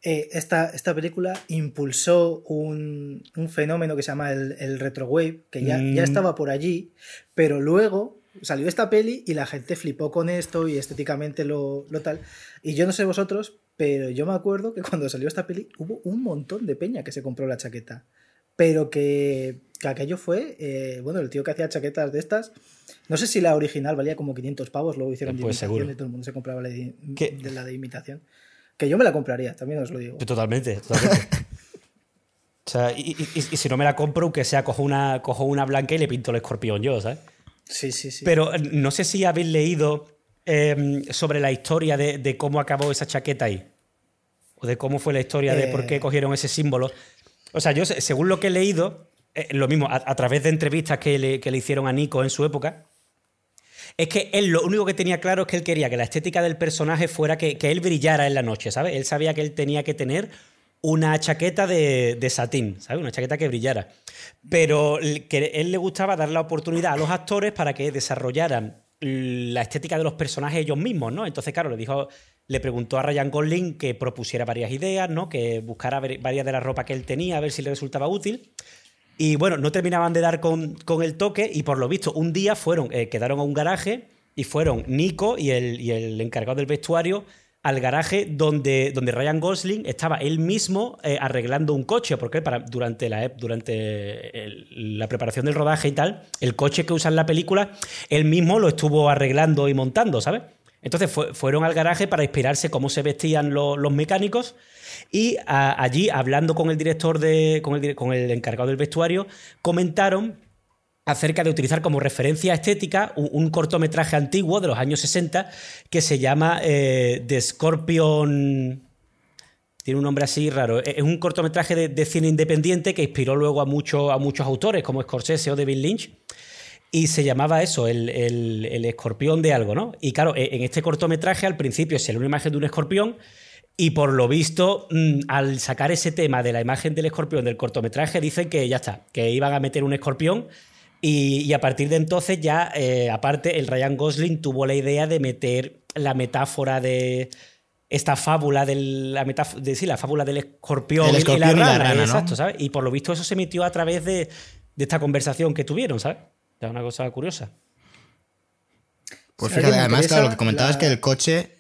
Eh, esta, esta, película impulsó un, fenómeno que se llama el, el retrowave, que ya, ya mm. estaba por allí, pero luego salió esta peli y la gente flipó con esto y estéticamente lo, tal. Y yo no sé vosotros, pero yo me acuerdo que cuando salió esta peli hubo un montón de peña que se compró la chaqueta. Pero que, aquello fue, eh, bueno, el tío que hacía chaquetas de estas, no sé si la original valía como 500 pavos, luego hicieron de pues imitación y todo el mundo se compraba la de, la de imitación. Que yo me la compraría, también os lo digo. Totalmente, totalmente. o sea, y, si no me la compro, que sea, cojo una, cojo una blanca y le pinto el escorpión yo, ¿sabes? Sí, sí, sí. Pero eh, no sé si habéis leído em, sobre la historia de, cómo acabó esa chaqueta ahí. O de cómo fue la historia de por qué eh. cogieron ese símbolo. O sea, yo, según lo que he leído, eh, lo mismo, a, través de entrevistas que le, que le hicieron a Nico en su época, es que él lo único que tenía claro es que él quería que la estética del personaje fuera que, que, él brillara en la noche, ¿sabes? Él sabía que él tenía que tener una chaqueta de, de satín, ¿sabes? Una chaqueta que brillara. Pero que él le gustaba dar la oportunidad a los actores para que desarrollaran la estética de los personajes ellos mismos, ¿no? Entonces, claro, le dijo, le preguntó a Ryan Gosling que propusiera varias ideas, ¿no? Que buscara varias de la ropa que él tenía, a ver si le resultaba útil. Y bueno, no terminaban de dar con, el toque y por lo visto un día fueron, eh, quedaron a un garaje y fueron Nico y el, y el encargado del vestuario al garaje donde, donde Ryan Gosling estaba él mismo eh, arreglando un coche, porque durante, la, durante la preparación del rodaje y tal, el coche que usa en la película, él mismo lo estuvo arreglando y montando, ¿sabes? Entonces fueron al garaje para inspirarse cómo se vestían los mecánicos y allí, hablando con el director, de, con el, con el encargado del vestuario, comentaron acerca de utilizar como referencia estética un, cortometraje antiguo de los años 60 que se llama eh, The Scorpion. Tiene un nombre así raro. Es un cortometraje de, cine independiente que inspiró luego a, muchos a muchos autores como Scorsese o David Lynch. Y se llamaba eso, el, escorpión de algo, ¿no? Y claro, e, en este cortometraje al principio se ve una imagen de un escorpión y por lo visto, mm, al sacar ese tema de la imagen del escorpión del cortometraje, dicen que ya está, que iban a meter un escorpión y, a partir de entonces ya, eh, aparte, el Ryan Gosling tuvo la idea de meter la metáfora de esta fábula del, la de, sí, la fábula del escorpión, y la rana, exacto, ¿sabes? Y por lo visto eso se emitió a través de, esta conversación que tuvieron, ¿sabes? Es una cosa curiosa. Pues fíjate, además, claro, lo que comentabas es que el coche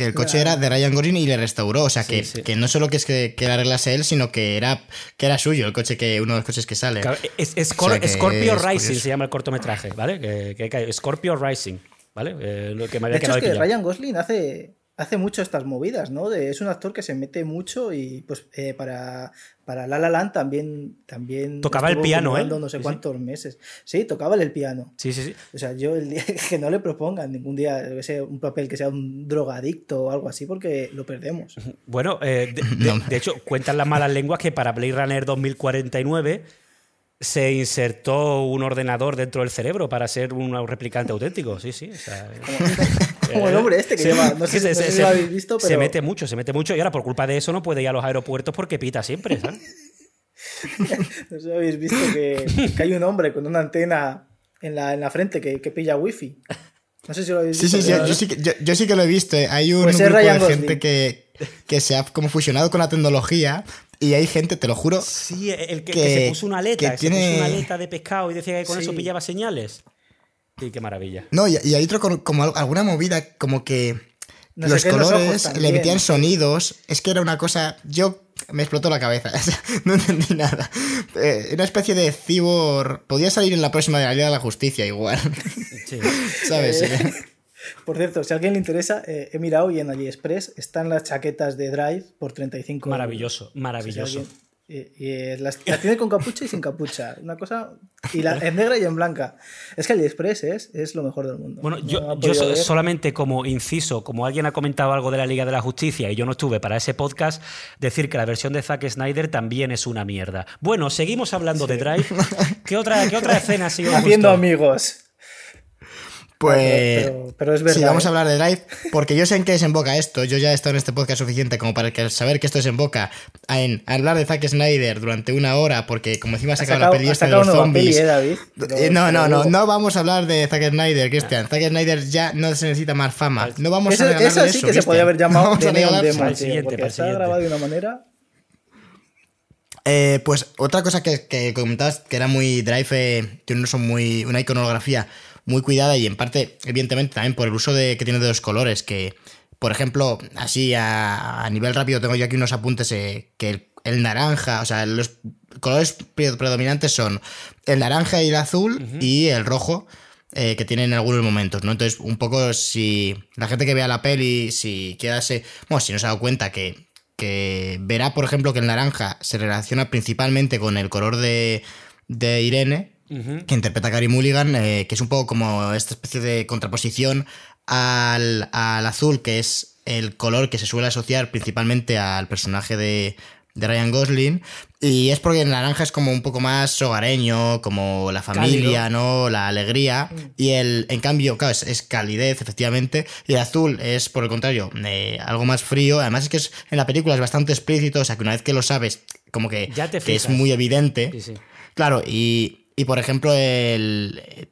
que el coche era de Ryan Gosling y le restauró. O sea, que, que, no solo que es que, que la arreglase él, sino que era, que era suyo el coche, que uno de los coches que sale. es, Scorpio Rising se llama el cortometraje, ¿vale? Que, Scorpio Rising, ¿vale? Eh, lo que me había de hecho, es que Ryan Gosling hace, hace mucho estas movidas, ¿no? es un actor que se mete mucho y pues eh, para, para La La Land también... también tocaba el piano, ¿eh? No sé cuántos meses. Sí, tocaba el piano. Sí, sí, sí. O sea, yo el día que no le propongan ningún día un papel que sea un drogadicto o algo así porque lo perdemos. Bueno, eh, de, de, hecho, cuentan las malas lenguas que para Blade Runner 2049 se insertó un ordenador dentro del cerebro para ser un replicante auténtico. Sí, sí. como, el hombre este que lleva. No sé, si lo habéis visto, pero. Se mete mucho, se mete mucho. Y ahora, por culpa de eso, no puede ir a los aeropuertos porque pita siempre, ¿sabes? no sé si habéis visto que, hay un hombre con una antena en la, en la frente que, que pilla wifi. No sé si lo habéis visto. Sí, sí, sí. Yo, sí que, yo, sí que lo he visto. ¿eh? Hay un, pues grupo de gente que, que se ha como fusionado con la tecnología y hay gente, te lo juro. Sí, el que, se puso una aleta, se puso una aleta de pescado y decía que con eso pillaba señales. Sí, qué maravilla. No, y, hay otro como alguna movida como que los colores, le metían sonidos. Es que era una cosa. Yo me explotó la cabeza. no entendí nada. Eh, una especie de cibor. Podía salir en la próxima de la Liga de la Justicia, igual. Sí. ¿Sabes? Eh, por cierto, si a alguien le interesa, he mirado y en AliExpress están las chaquetas de Drive por 35 Maravilloso, maravilloso. Y, las, tiene con capucha y sin capucha. Una cosa. Y la, en negra y en blanca. Es que AliExpress es, es lo mejor del mundo. Bueno, yo, yo solamente como inciso, como alguien ha comentado algo de la Liga de la Justicia y yo no estuve para ese podcast, decir que la versión de Zack Snyder también es una mierda. Bueno, seguimos hablando de Drive. ¿Qué otra, qué otra escena ha sido? Haciendo amigos. Pues pero, es verdad, sí, vamos a ¿eh? hablar de Drive, porque yo sé en qué desemboca esto. Yo ya he estado en este podcast suficiente como para saber que esto desemboca en hablar de Zack Snyder durante una hora, porque como encima se acaba la peli de los zombies. ¿eh, David? Eh, no, no, no, no vamos a hablar de Zack Snyder, Cristian. Zack Snyder ya no se necesita más fama. No vamos a hablar eso de eso. sí que se podía haber llamado de Neon Demon, porque está grabado de una manera. pues otra cosa que, que comentabas que era muy Drive, tiene un muy, una iconografía muy cuidada y en parte, evidentemente, también por el uso de, que tiene de los colores, que, por ejemplo, así a, nivel rápido tengo yo aquí unos apuntes eh, que el, naranja, o sea, los colores predominantes son el naranja y el azul y el rojo. Eh, que tiene en algunos momentos, ¿no? Entonces, un poco si la gente que vea la peli, si quedase, bueno, si no se ha dado cuenta que, que verá, por ejemplo, que el naranja se relaciona principalmente con el color de, de Irene, que interpreta a Gary Mulligan, eh, que es un poco como esta especie de contraposición al, azul, que es el color que se suele asociar principalmente al personaje de, Ryan Gosling. Y es porque el naranja es como un poco más hogareño, como la familia, ¿no? La alegría. Mm. Y el, en cambio, claro, es, calidez, efectivamente. Y el azul es, por el contrario, eh, algo más frío. Además es que es, en la película es bastante explícito, o sea que una vez que lo sabes, como que, que es muy evidente. Claro, y, y por ejemplo, el.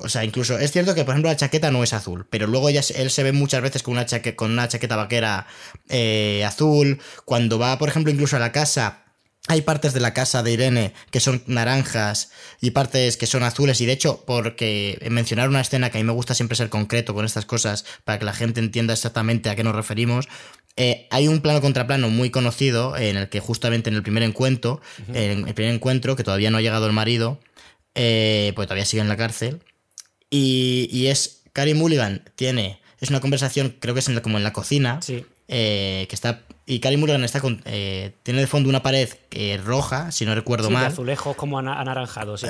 o sea, incluso es cierto que, por ejemplo, la chaqueta no es azul, pero luego ya él se ve muchas veces con una, chaqueta, con una chaqueta vaquera eh, azul. Cuando va, por ejemplo, incluso a la casa, hay partes de la casa de Irene que son naranjas y partes que son azules. Y de hecho, porque mencionar una escena que a mí me gusta siempre ser concreto con estas cosas para que la gente entienda exactamente a qué nos referimos. Eh, hay un plano contraplano muy conocido en el que justamente en el primer encuentro, en el primer encuentro, que todavía no ha llegado el marido, eh, pues todavía sigue en la cárcel. Y, es. Carrie Mulligan tiene. Es una conversación, creo que es como en la cocina. Eh, que está. Y Carrie Mulligan está con. Eh, tiene de fondo una pared roja, si no recuerdo mal. De azulejos como anaranjados.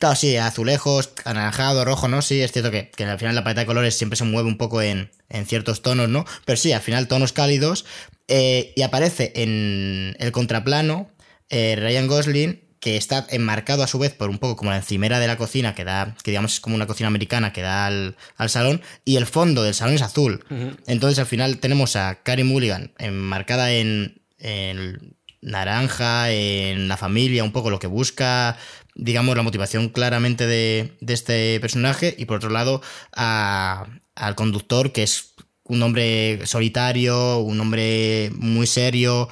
Claro, sí, azulejos, anaranjado, rojo, ¿no? Sí, es cierto que, al final la paleta de colores siempre se mueve un poco en, en ciertos tonos, ¿no? Pero sí, al final tonos cálidos. y aparece en el contraplano Ryan Gosling que está enmarcado a su vez por un poco como la encimera de la cocina, que da, que digamos es como una cocina americana que da al, salón, y el fondo del salón es azul. Entonces al final tenemos a Carrie Mulligan enmarcada en, en, naranja, en la familia, un poco lo que busca, digamos, la motivación claramente de, de este personaje, y por otro lado al conductor, que es un hombre solitario, un hombre muy serio,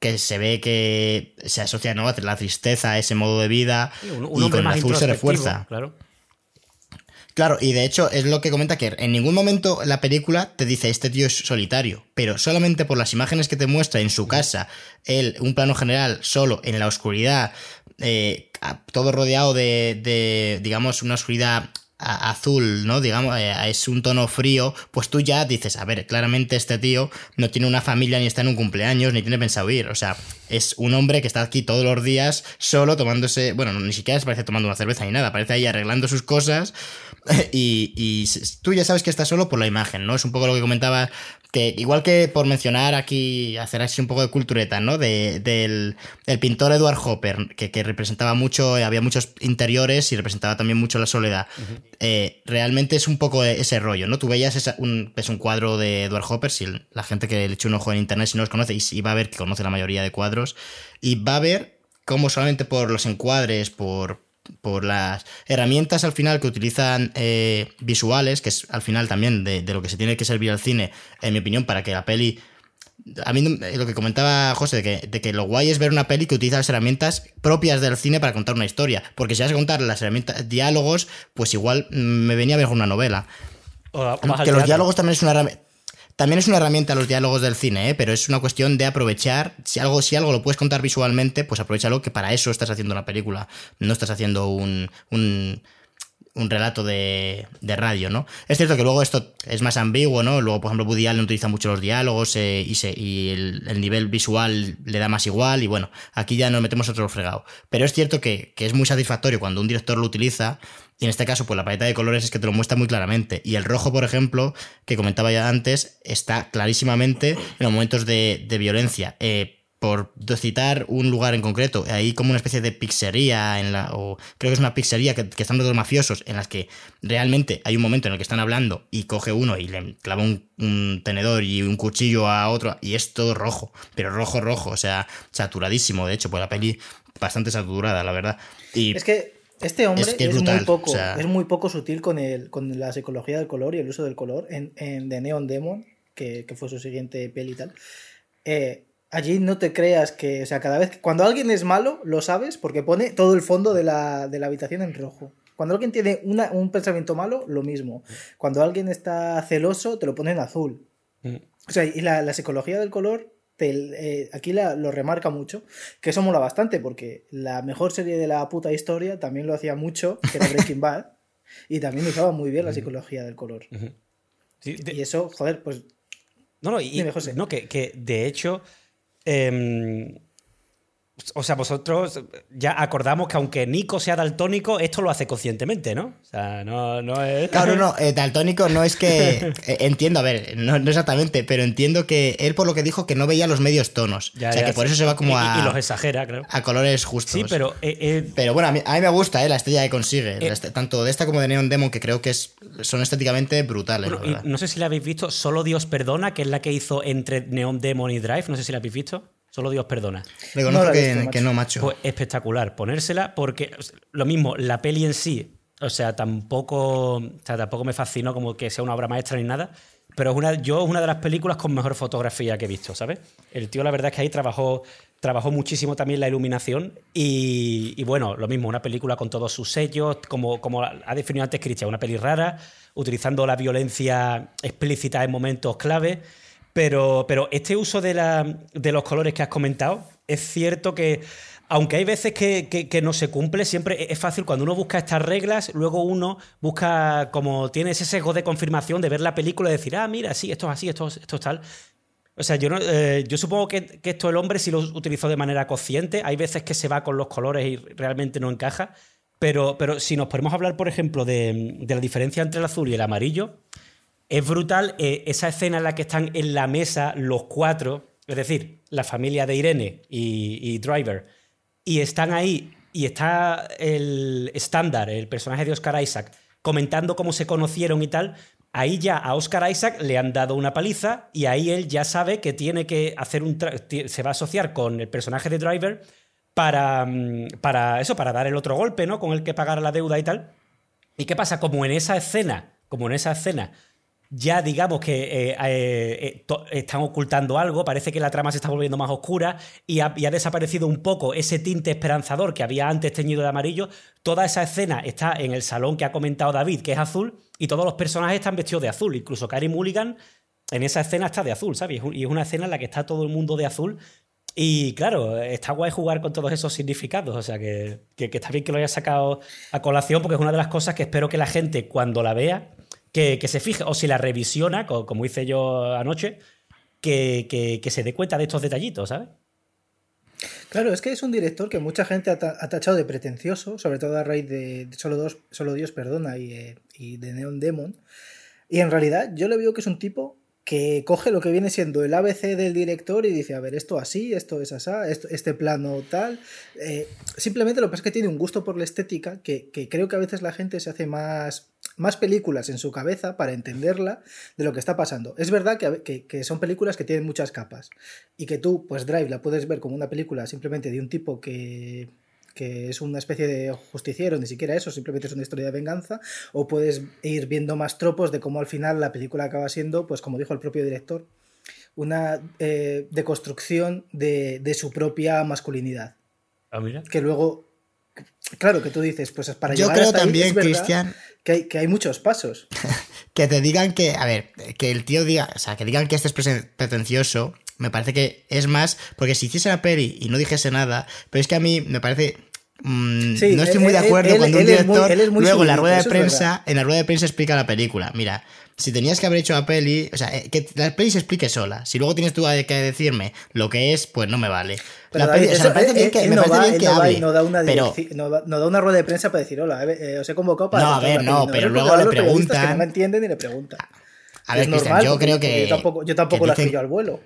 que se ve que se asocia ¿no? a la tristeza a ese modo de vida y con el azul se refuerza. Claro. Claro, y de hecho es lo que comenta que en ningún momento la película te dice este tío es solitario, pero solamente por las imágenes que te muestra en su casa, él, un plano general, solo, en la oscuridad, eh, todo rodeado de, digamos, una oscuridad azul, ¿no? Digamos, eh, es un tono frío, pues tú ya dices, a ver, claramente este tío no tiene una familia ni está en un cumpleaños ni tiene pensado ir, o sea, es un hombre que está aquí todos los días solo tomándose, bueno, ni siquiera parece tomando una cerveza ni nada, parece ahí arreglando sus cosas y, y tú ya sabes que está solo por la imagen, ¿no? Es un poco lo que comentaba que igual que por mencionar aquí, hacer así un poco de cultureta, ¿no? De, del el pintor Edward Hopper, que, representaba mucho, eh, había muchos interiores y representaba también mucho la soledad. Eh, realmente es un poco ese rollo, ¿no? Tú veías un, es un cuadro de Edward Hopper, si la gente que le eche un ojo en internet si no los conoce, y, va a ver que conoce la mayoría de cuadros, y va a ver cómo solamente por los encuadres, por, por las herramientas al final que utilizan eh, visuales, que es al final también de, lo que se tiene que servir al cine, en mi opinión, para que la peli... A mí lo que comentaba José, de que, de que lo guay es ver una peli que utiliza las herramientas propias del cine para contar una historia. Porque si vas a contar las herramientas, diálogos, pues igual me venía mejor una novela. que los diálogos también es una herramienta. También es una herramienta los diálogos del cine, ¿eh? pero es una cuestión de aprovechar. Si algo, si algo lo puedes contar visualmente, pues aprovechalo que para eso estás haciendo una película. No estás haciendo un, un un relato de, de, radio, ¿no? Es cierto que luego esto es más ambiguo, ¿no? Luego, por ejemplo, Woody Allen utiliza mucho los diálogos eh, y, el, nivel visual le da más igual y bueno, aquí ya nos metemos otro fregado. Pero es cierto que, que, es muy satisfactorio cuando un director lo utiliza y en este caso, pues la paleta de colores es que te lo muestra muy claramente. Y el rojo, por ejemplo, que comentaba ya antes, está clarísimamente en los momentos de, de violencia. Eh, por citar un lugar en concreto, hay como una especie de pizzería, en la, o creo que es una pizzería que, están los dos mafiosos, en las que realmente hay un momento en el que están hablando y coge uno y le clava un, tenedor y un cuchillo a otro, y es todo rojo, pero rojo, rojo, o sea, saturadísimo, de hecho, pues la peli bastante saturada, la verdad. Y es que este hombre es, muy poco, es muy poco sutil con, el, con la psicología del color y el uso del color en, en The Neon Demon, que, que fue su siguiente peli y tal. Eh, allí no te creas que, o sea, cada vez, cuando alguien es malo, lo sabes porque pone todo el fondo de la, habitación en rojo. Cuando alguien tiene un pensamiento malo, lo mismo. Cuando alguien está celoso, te lo pone en azul. Mm. O sea, y la, psicología del color, eh, aquí lo remarca mucho, que eso mola bastante, porque la mejor serie de la puta historia también lo hacía mucho, que era Breaking Bad, y también usaba muy bien la psicología del color. Y eso, joder, pues... No, no, y, no que, que de hecho Em, o sea, vosotros ya acordamos que aunque Nico sea daltónico, esto lo hace conscientemente, ¿no? O sea, no, no es. Claro, no, eh, daltónico no es que. Eh, entiendo, a ver, no, exactamente, pero entiendo que él, por lo que dijo, que no veía los medios tonos. o sea, que por eso se va como a. Y, los exagera, claro. A colores justos. Sí, pero. Eh, pero bueno, a mí, me gusta, La estrella que consigue. tanto de esta como de Neon Demon, que creo que es, son estéticamente brutales. no sé si la habéis visto, Solo Dios Perdona, que es la que hizo entre Neon Demon y Drive. No sé si la habéis visto. Solo Dios perdona. Reconozco que, no, macho. Pues espectacular. Ponérsela porque lo mismo, la peli en sí, o sea, tampoco, o sea, tampoco me fascinó como que sea una obra maestra ni nada. Pero es una, yo es una de las películas con mejor fotografía que he visto, ¿sabes? El tío, la verdad es que ahí trabajó, trabajó muchísimo también la iluminación. Y, bueno, lo mismo, una película con todos sus sellos, como, como ha definido antes Cristian, una peli rara, utilizando la violencia explícita en momentos clave. Pero, pero este uso de, los colores que has comentado, es cierto que, aunque hay veces que, no se cumple, siempre es fácil cuando uno busca estas reglas, luego uno busca, como tiene ese sesgo de confirmación de ver la película y decir, ah, mira, sí, esto es así, esto, esto es tal. O sea, yo, eh, yo supongo que, esto el hombre sí lo utilizó de manera consciente. Hay veces que se va con los colores y realmente no encaja. Pero, pero si nos podemos hablar, por ejemplo, de la diferencia entre el azul y el amarillo, es brutal eh, esa escena en la que están en la mesa los cuatro, es decir, la familia de Irene y, Driver, y están ahí y está el estándar, el personaje de Oscar Isaac, comentando cómo se conocieron y tal, ahí ya a Oscar Isaac le han dado una paliza y ahí él ya sabe que tiene que hacer un... se va a asociar con el personaje de Driver para, mm, para eso, para dar el otro golpe, ¿no? Con el que pagar la deuda y tal. ¿Y qué pasa? Como en esa escena, como en esa escena ya digamos que eh, eh, eh, están ocultando algo, parece que la trama se está volviendo más oscura y ha, desaparecido un poco ese tinte esperanzador que había antes teñido de amarillo. Toda esa escena está en el salón que ha comentado David, que es azul, y todos los personajes están vestidos de azul, incluso Carrie Mulligan en esa escena está de azul, ¿sabes? Y es una escena en la que está todo el mundo de azul. Y claro, está guay jugar con todos esos significados, o sea que, que está bien que lo hayas sacado a colación porque es una de las cosas que espero que la gente cuando la vea que, se fije, o si la revisiona, como hice yo anoche, que, se dé cuenta de estos detallitos, ¿sabes? Claro, es que es un director que mucha gente ha, tachado de pretencioso, sobre todo a raíz de Solo, dos, Solo Dios Perdona y, eh, y de Neon Demon. Y en realidad yo le veo que es un tipo que coge lo que viene siendo el ABC del director y dice, a ver, esto así, esto es así, este plano tal. Eh, simplemente lo que pasa es que tiene un gusto por la estética que, creo que a veces la gente se hace más, más películas en su cabeza para entenderla de lo que está pasando. Es verdad que, que, son películas que tienen muchas capas y que tú, pues Drive, la puedes ver como una película simplemente de un tipo que que es una especie de justiciero, ni siquiera eso, simplemente es una historia de venganza, o puedes ir viendo más tropos de cómo al final la película acaba siendo, pues como dijo el propio director, una eh, deconstrucción de, de, su propia masculinidad. Ah, mira. Que luego, claro que tú dices, pues es para Yo creo también, Cristian, que hay, que hay muchos pasos. que te digan que, a ver, que el tío diga, o sea, que digan que este es pretencioso, me parece que es más, porque si hiciese la peli y no dijese nada, pero es que a mí me parece Mm, no estoy muy de acuerdo cuando un director luego en la rueda de prensa, en la rueda de prensa explica la película. Mira, si tenías que haber hecho la peli, o sea, eh, que la peli se explique sola. Si luego tienes tú que decirme lo que es, pues no me vale. la peli, o sea, me parece bien que, me parece bien que hable. No da, una pero, no, da una rueda de prensa para decir, hola, eh, os he convocado para. No, a ver, no, pero luego le preguntan. Que no me entienden y le preguntan. A ver, Cristian, yo creo que. Yo tampoco, yo tampoco la pillo al vuelo.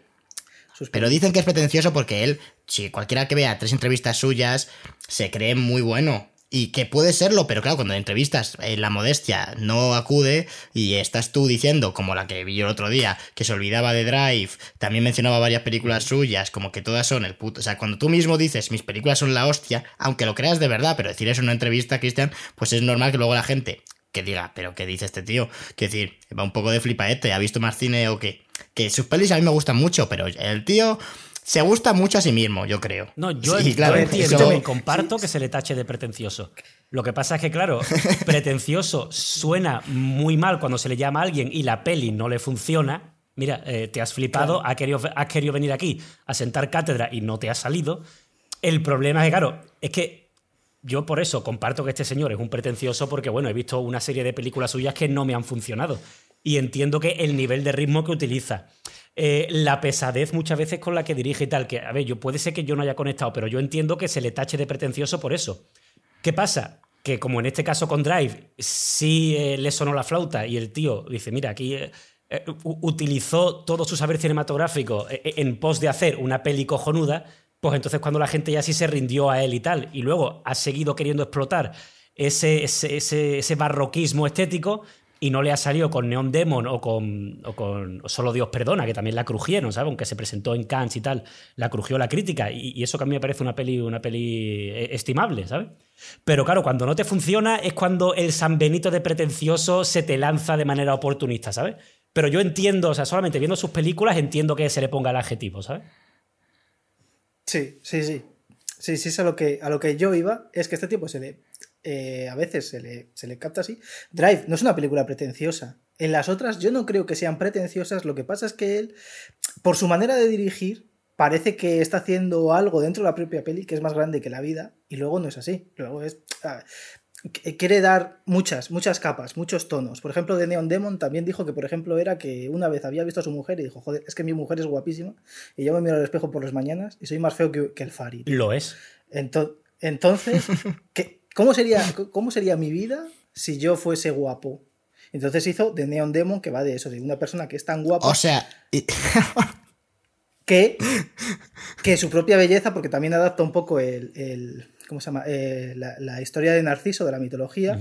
Pero dicen que es pretencioso porque él, si cualquiera que vea tres entrevistas suyas, se cree muy bueno. Y que puede serlo, pero claro, cuando en entrevistas en la modestia no acude y estás tú diciendo, como la que vi yo el otro día, que se olvidaba de Drive, también mencionaba varias películas suyas, como que todas son el puto. O sea, cuando tú mismo dices, mis películas son la hostia, aunque lo creas de verdad, pero decir eso en una entrevista, Cristian, pues es normal que luego la gente que diga, pero ¿qué dice este tío? Que decir, va un poco de flipaete, ¿ha visto más cine o qué? Que sus pelis a mí me gustan mucho, pero el tío se gusta mucho a sí mismo, yo creo. No, yo, entiendo comparto que se le tache de pretencioso. Lo que pasa es que, claro, pretencioso suena muy mal cuando se le llama a alguien y la peli no le funciona. Mira, eh, te has flipado, has, querido, has querido venir aquí a sentar cátedra y no te ha salido. El problema es que, claro, es que yo por eso comparto que este señor es un pretencioso porque, bueno, he visto una serie de películas suyas que no me han funcionado. Y entiendo que el nivel de ritmo que utiliza, eh, la pesadez muchas veces con la que dirige y tal, que, a ver, yo puede ser que yo no haya conectado, pero yo entiendo que se le tache de pretencioso por eso. ¿Qué pasa? Que como en este caso con Drive, sí eh, le sonó la flauta y el tío dice, mira, aquí eh, utilizó todo su saber cinematográfico en pos de hacer una peli cojonuda, pues entonces cuando la gente ya sí se rindió a él y tal, y luego ha seguido queriendo explotar ese, ese, ese barroquismo estético, y no le ha salido con Neon Demon o con, con Solo Dios Perdona, que también la crujieron, ¿sabes? Aunque se presentó en Cannes y tal, la crujió la crítica. Y, eso que a mí me parece una peli, una peli eh, estimable, ¿sabes? Pero claro, cuando no te funciona es cuando el San Benito de pretencioso se te lanza de manera oportunista, ¿sabes? Pero yo entiendo, o sea, solamente viendo sus películas entiendo que se le ponga el adjetivo, ¿sabes? Sí, sí, sí. Sí, sí, es a lo que, a lo que yo iba, es que este tipo se le eh, a veces se le, se le capta así. Drive no es una película pretenciosa. En las otras yo no creo que sean pretenciosas, lo que pasa es que él, por su manera de dirigir, parece que está haciendo algo dentro de la propia peli que es más grande que la vida y luego no es así. Luego es... Ah, quiere dar muchas, muchas capas, muchos tonos. Por ejemplo, de Neon Demon también dijo que, por ejemplo, era que una vez había visto a su mujer y dijo, joder, es que mi mujer es guapísima y yo me miro al espejo por las mañanas y soy más feo que, el Farid. Lo es. entonces, ¿qué, ¿Cómo sería, ¿Cómo sería mi vida si yo fuese guapo? Entonces hizo The Neon Demon, que va de eso, de una persona que es tan guapa. O sea. que, que su propia belleza, porque también adapta un poco el. ¿Cómo se llama? Eh, la, historia de Narciso, de la mitología.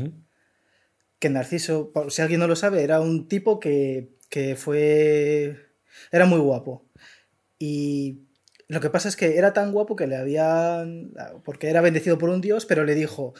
Que Narciso, si alguien no lo sabe, era un tipo que, que fue. Era muy guapo. Y lo que pasa es que era tan guapo que le habían. porque era bendecido por un dios, pero le dijo: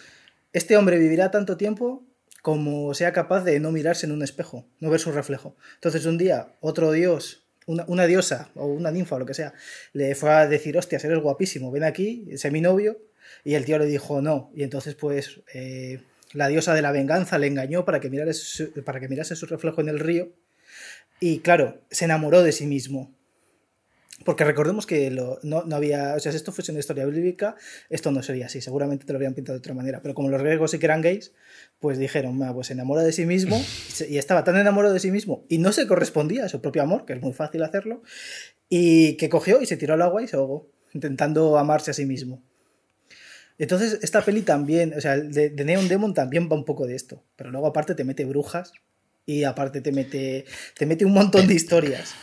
Este hombre vivirá tanto tiempo como sea capaz de no mirarse en un espejo, no ver su reflejo. Entonces, un día, otro dios, una, diosa o una ninfa o lo que sea, le fue a decir: Hostias, eres guapísimo, ven aquí, sé mi novio. Y el tío le dijo: No. Y entonces, pues. Eh, la diosa de la venganza le engañó para que, mirase para que mirase su reflejo en el río. Y claro, se enamoró de sí mismo porque recordemos que no, había. O sea, si esto fuese una historia bíblica, esto no sería así. Seguramente te lo habrían pintado de otra manera. Pero como los griegos sí que eran gays, pues dijeron, pues se enamora de sí mismo. Y estaba tan enamorado de sí mismo y no se correspondía a su propio amor, que es muy fácil hacerlo. Y que cogió y se tiró al agua y se ahogó, intentando amarse a sí mismo. Entonces, esta peli también, o sea, de, de Neon Demon también va un poco de esto. Pero luego, aparte, te mete brujas y aparte te mete, te mete un montón de historias.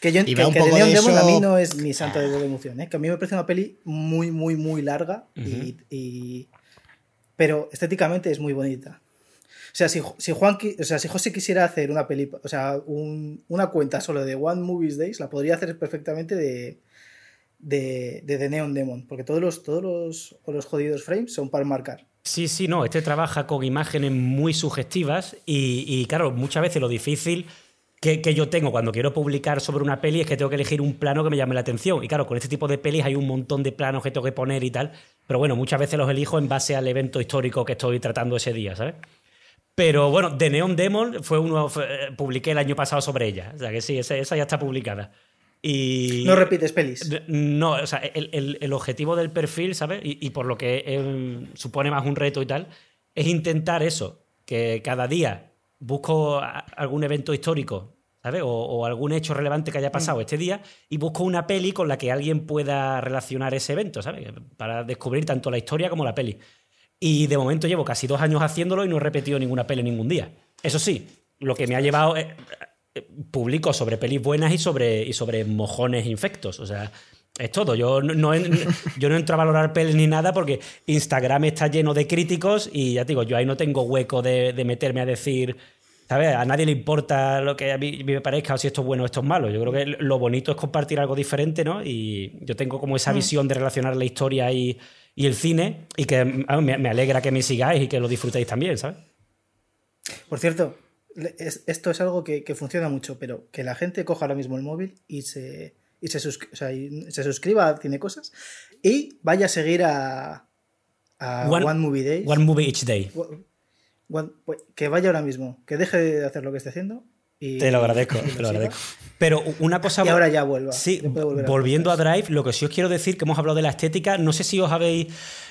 Que yo que, que Neon Demon a mí no es mi santo de emoción, ¿eh? que a mí me parece una peli muy, muy, muy larga, y, pero estéticamente es muy bonita. O sea, si, si, Juan, o sea, si José quisiera hacer una peli, o sea, una cuenta solo de One Movies Days, la podría hacer perfectamente de, de, de The Neon Demon, porque todos los, todos los, los jodidos frames son para marcar. Sí, sí, no, este trabaja con imágenes muy sugestivas y, y claro, muchas veces lo difícil que, yo tengo cuando quiero publicar sobre una peli es que tengo que elegir un plano que me llame la atención. Y claro, con este tipo de pelis hay un montón de planos que tengo que poner y tal. Pero bueno, muchas veces los elijo en base al evento histórico que estoy tratando ese día, ¿sabes? Pero bueno, The Neon Demon fue uno. fue- publiqué el año pasado sobre ella. O sea que sí, esa, esa ya está publicada. Y. No repites pelis. No, o sea, el, el- el objetivo del perfil, ¿sabes? Y, y por lo que eh, supone más un reto y tal, es intentar eso, que cada día busco algún evento histórico, ¿sabes? O, o algún hecho relevante que haya pasado este día y busco una peli con la que alguien pueda relacionar ese evento, ¿sabes? Para descubrir tanto la historia como la peli. Y de momento llevo casi dos años haciéndolo y no he repetido ninguna peli ningún día. Eso sí, lo que me ha llevado es, eh, publico sobre pelis buenas y sobre, y sobre mojones infectos. O sea, es todo. Yo no, yo no entro a valorar pelis ni nada porque Instagram está lleno de críticos y ya te digo, yo ahí no tengo hueco de, de meterme a decir. ¿Sabes? A nadie le importa lo que a mí me parezca o si esto es bueno o esto es malo. Yo creo que lo bonito es compartir algo diferente, ¿no? Y yo tengo como esa visión de relacionar la historia y, y el cine y que ah, me, me alegra que me sigáis y que lo disfrutéis también, ¿sabes? Por cierto, es- esto es algo que, que funciona mucho, pero que la gente coja ahora mismo el móvil y se, y se, suscri- o sea, y se suscriba a Tiene Cosas y vaya a seguir a, a One- One, Movie Days. One movie each day. One- One- pues, que vaya ahora mismo, que deje de hacer lo que esté haciendo. Y, Te lo agradezco, y te lo agradezco. Pero una cosa. Y ahora ya vuelva. Sí, volver a volviendo a. Drive, lo que sí os quiero decir, que hemos hablado de la estética, no sé si os habéis,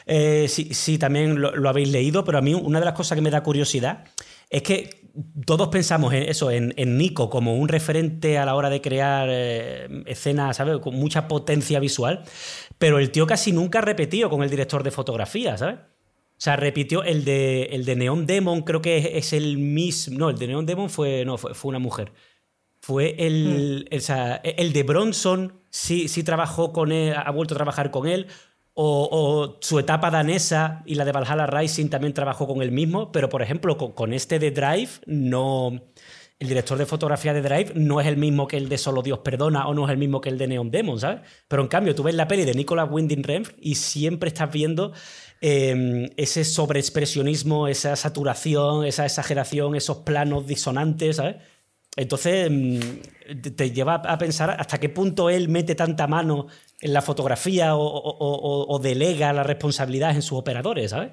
eh, si, si también lo, lo habéis leído, pero a mí una de las cosas que me da curiosidad es que todos pensamos en eso, en, en Nico como un referente a la hora de crear eh, escenas, ¿sabes? Con mucha potencia visual, pero el tío casi nunca ha repetido con el director de fotografía, ¿sabes? O sea, repitió el de, el de Neon Demon, creo que es, es el mismo. No, el de Neon Demon fue, no, fue, fue una mujer. Fue el, el, o sea, el de Bronson, sí, sí trabajó con él, ha vuelto a trabajar con él. O, su etapa danesa y la de Valhalla Rising también trabajó con él mismo. Pero, por ejemplo, con, este de Drive, no. El director de fotografía de Drive no es el mismo que el de Solo Dios Perdona o no es el mismo que el de Neon Demon, ¿sabes? Pero en cambio, tú ves la peli de Nicolas Winding Refn y siempre estás viendo eh, ese sobreexpresionismo, esa saturación, esa exageración, esos planos disonantes, ¿sabes? Entonces mm, te- lleva a pensar hasta qué punto él mete tanta mano la fotografía o, delega la responsabilidad en sus operadores, ¿sabes?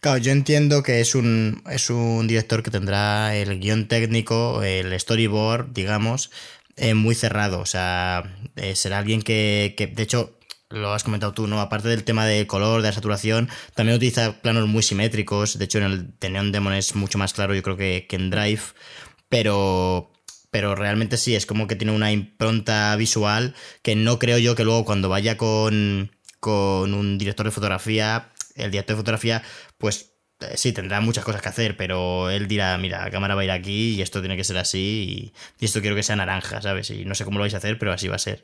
Claro, yo entiendo que es un, es un director que tendrá el guion técnico, el storyboard, digamos, eh, muy cerrado. O sea, eh, será alguien que, de hecho, lo has comentado tú, ¿no? Aparte del tema de color, de la saturación, también utiliza planos muy simétricos. De hecho, en el de Neon Demon es mucho más claro, yo creo que en Drive. Pero, pero realmente sí, es como que tiene una impronta visual que no creo yo que luego cuando vaya con, con un director de fotografía, el director de fotografía, pues eh, sí, tendrá muchas cosas que hacer, pero él dirá, mira, la cámara va a ir aquí y esto tiene que ser así y, y esto quiero que sea naranja, ¿sabes? Y no sé cómo lo vais a hacer, pero así va a ser.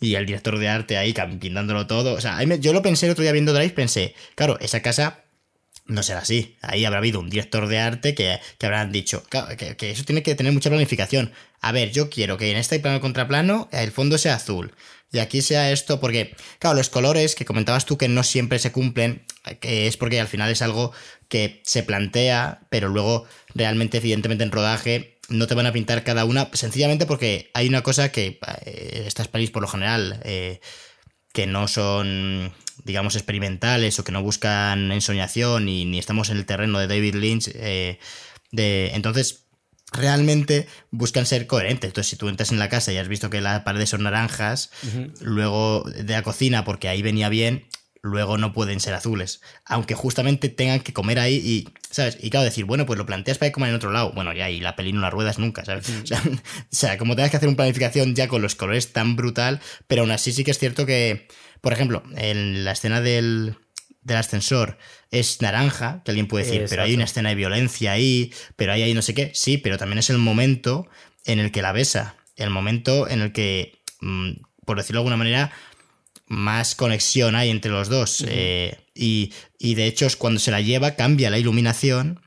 Y el director de arte ahí pintándolo todo. O sea, me- yo lo pensé el otro día viendo Drive, pensé, claro, esa casa no será así. Ahí habrá habido un director de arte que, que habrán dicho que, que eso tiene que tener mucha planificación. A ver, yo quiero que en este plano contra plano el fondo sea azul. Y aquí sea esto, porque, claro, los colores que comentabas tú que no siempre se cumplen, que es porque al final es algo que se plantea, pero luego realmente, evidentemente, en rodaje no te van a pintar cada una, sencillamente porque hay una cosa que eh, estas pelis por lo general eh, que no son, digamos, experimentales o que no buscan ensoñación y ni estamos en el terreno de David Lynch. eh, de, entonces, realmente buscan ser coherentes. Entonces, si tú entras en la casa y has visto que las paredes son naranjas, luego de la cocina, porque ahí venía bien, luego no pueden ser azules. Aunque justamente tengan que comer ahí y, ¿sabes? Y claro, decir, bueno, pues lo planteas para que coman en otro lado. Bueno, ya, y la peli no la ruedas nunca, ¿sabes? O, sea, o sea, como tengas que hacer una planificación ya con los colores tan brutal, pero aún así sí que es cierto que, por ejemplo, en la escena del, del ascensor es naranja, que alguien puede decir, pero hay una escena de violencia ahí, pero hay ahí no sé qué. Sí, pero también es el momento en el que la besa, el momento en el que, mm, por decirlo de alguna manera, más conexión hay entre los dos. eh, y, y de hecho, es cuando se la lleva, cambia la iluminación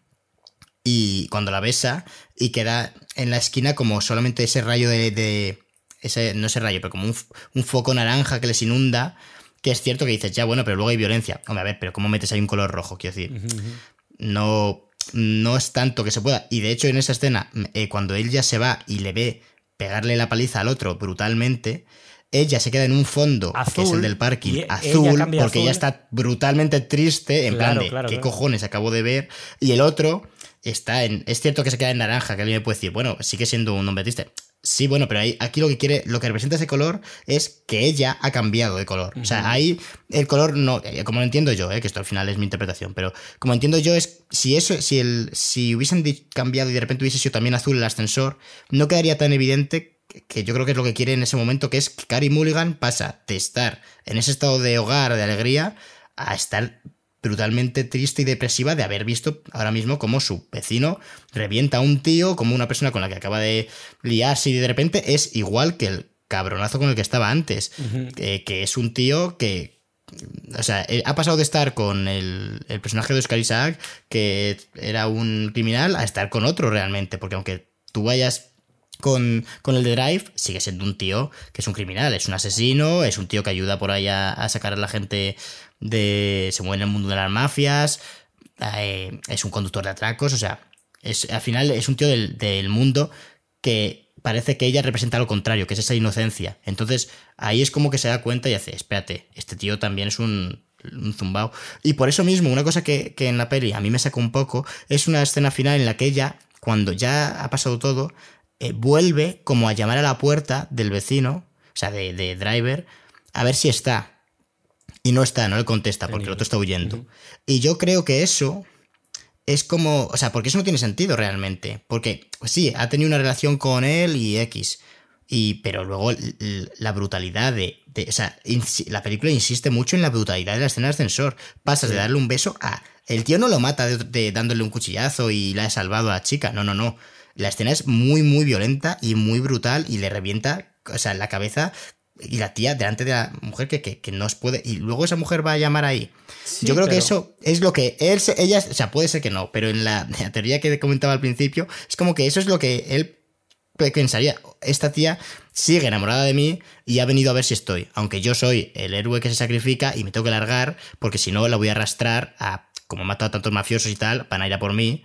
y cuando la besa y queda en la esquina como solamente ese rayo de... de- ese, no ese rayo, pero como un, un foco naranja que les inunda, que es cierto que dices, ya bueno, pero luego hay violencia. Hombre, a ver, pero ¿cómo metes ahí un color rojo? Quiero decir, no, no es tanto que se pueda. Y de hecho, en esa escena, eh, cuando él ya se va y le ve pegarle la paliza al otro brutalmente, ella se queda en un fondo, que es Azul, el del parking, y azul, porque azul. ella está brutalmente triste, en Claro, plan de claro, qué claro. cojones acabo de ver, y el otro está en. Es cierto que se queda en naranja, que alguien me puede decir, bueno, sigue siendo un hombre triste. Sí, bueno, pero ahí, aquí lo que quiere, lo que representa ese color es que ella ha cambiado de color. O sea, ahí el color no, eh, como lo entiendo yo, eh, que esto al final es mi interpretación, pero como entiendo yo es si eso, si el, si hubiesen cambiado y de repente hubiese sido también azul el ascensor, no quedaría tan evidente que yo creo que es lo que quiere en ese momento, que es que Carrie Mulligan pasa de estar en ese estado de hogar, de alegría, a estar brutalmente triste y depresiva de haber visto ahora mismo como su vecino revienta a un tío, como una persona con la que acaba de liarse y de repente es igual que el cabronazo con el que estaba antes, que, es un tío que, o sea, eh, ha pasado de estar con el, personaje de Oscar Isaac, que era un criminal, a estar con otro realmente, porque aunque tú vayas con, con, el de Drive, sigue siendo un tío que es un criminal, es un asesino, es un tío que ayuda por ahí a, a sacar a la gente de. se mueve en el mundo de las mafias, eh, es un conductor de atracos, o sea, es, al final es un tío del, mundo que parece que ella representa lo contrario, que es esa inocencia. Entonces ahí es como que se da cuenta y hace, espérate, este tío también es un, zumbao. Y por eso mismo, una cosa que, en la peli a mí me saca un poco, es una escena final en la que ella, cuando ya ha pasado todo, eh, vuelve como a llamar a la puerta del vecino, o sea, de, de Driver, a ver si está. Y no está, no le contesta porque el otro está huyendo. Y yo creo que eso es como, o sea, porque eso no tiene sentido realmente. Porque sí, ha tenido una relación con él y X. Y, pero luego la brutalidad de, O sea, la película insiste mucho en la brutalidad de la escena de ascensor. Pasas de darle un beso a. El tío no lo mata de, dándole un cuchillazo y la ha salvado a la chica. No, no, no. La escena es muy, muy violenta y muy brutal y le revienta, o sea, la cabeza y la tía delante de la mujer que, que, no os puede. Y luego esa mujer va a llamar ahí. Yo creo que eso es lo que él, ella, o sea, puede ser que no, pero en la, teoría que comentaba al principio, es como que eso es lo que él pensaría. Esta tía sigue enamorada de mí y ha venido a ver si estoy. Aunque yo soy el héroe que se sacrifica y me tengo que largar, porque si no la voy a arrastrar a, como matado a tantos mafiosos y tal, van a ir a por mí.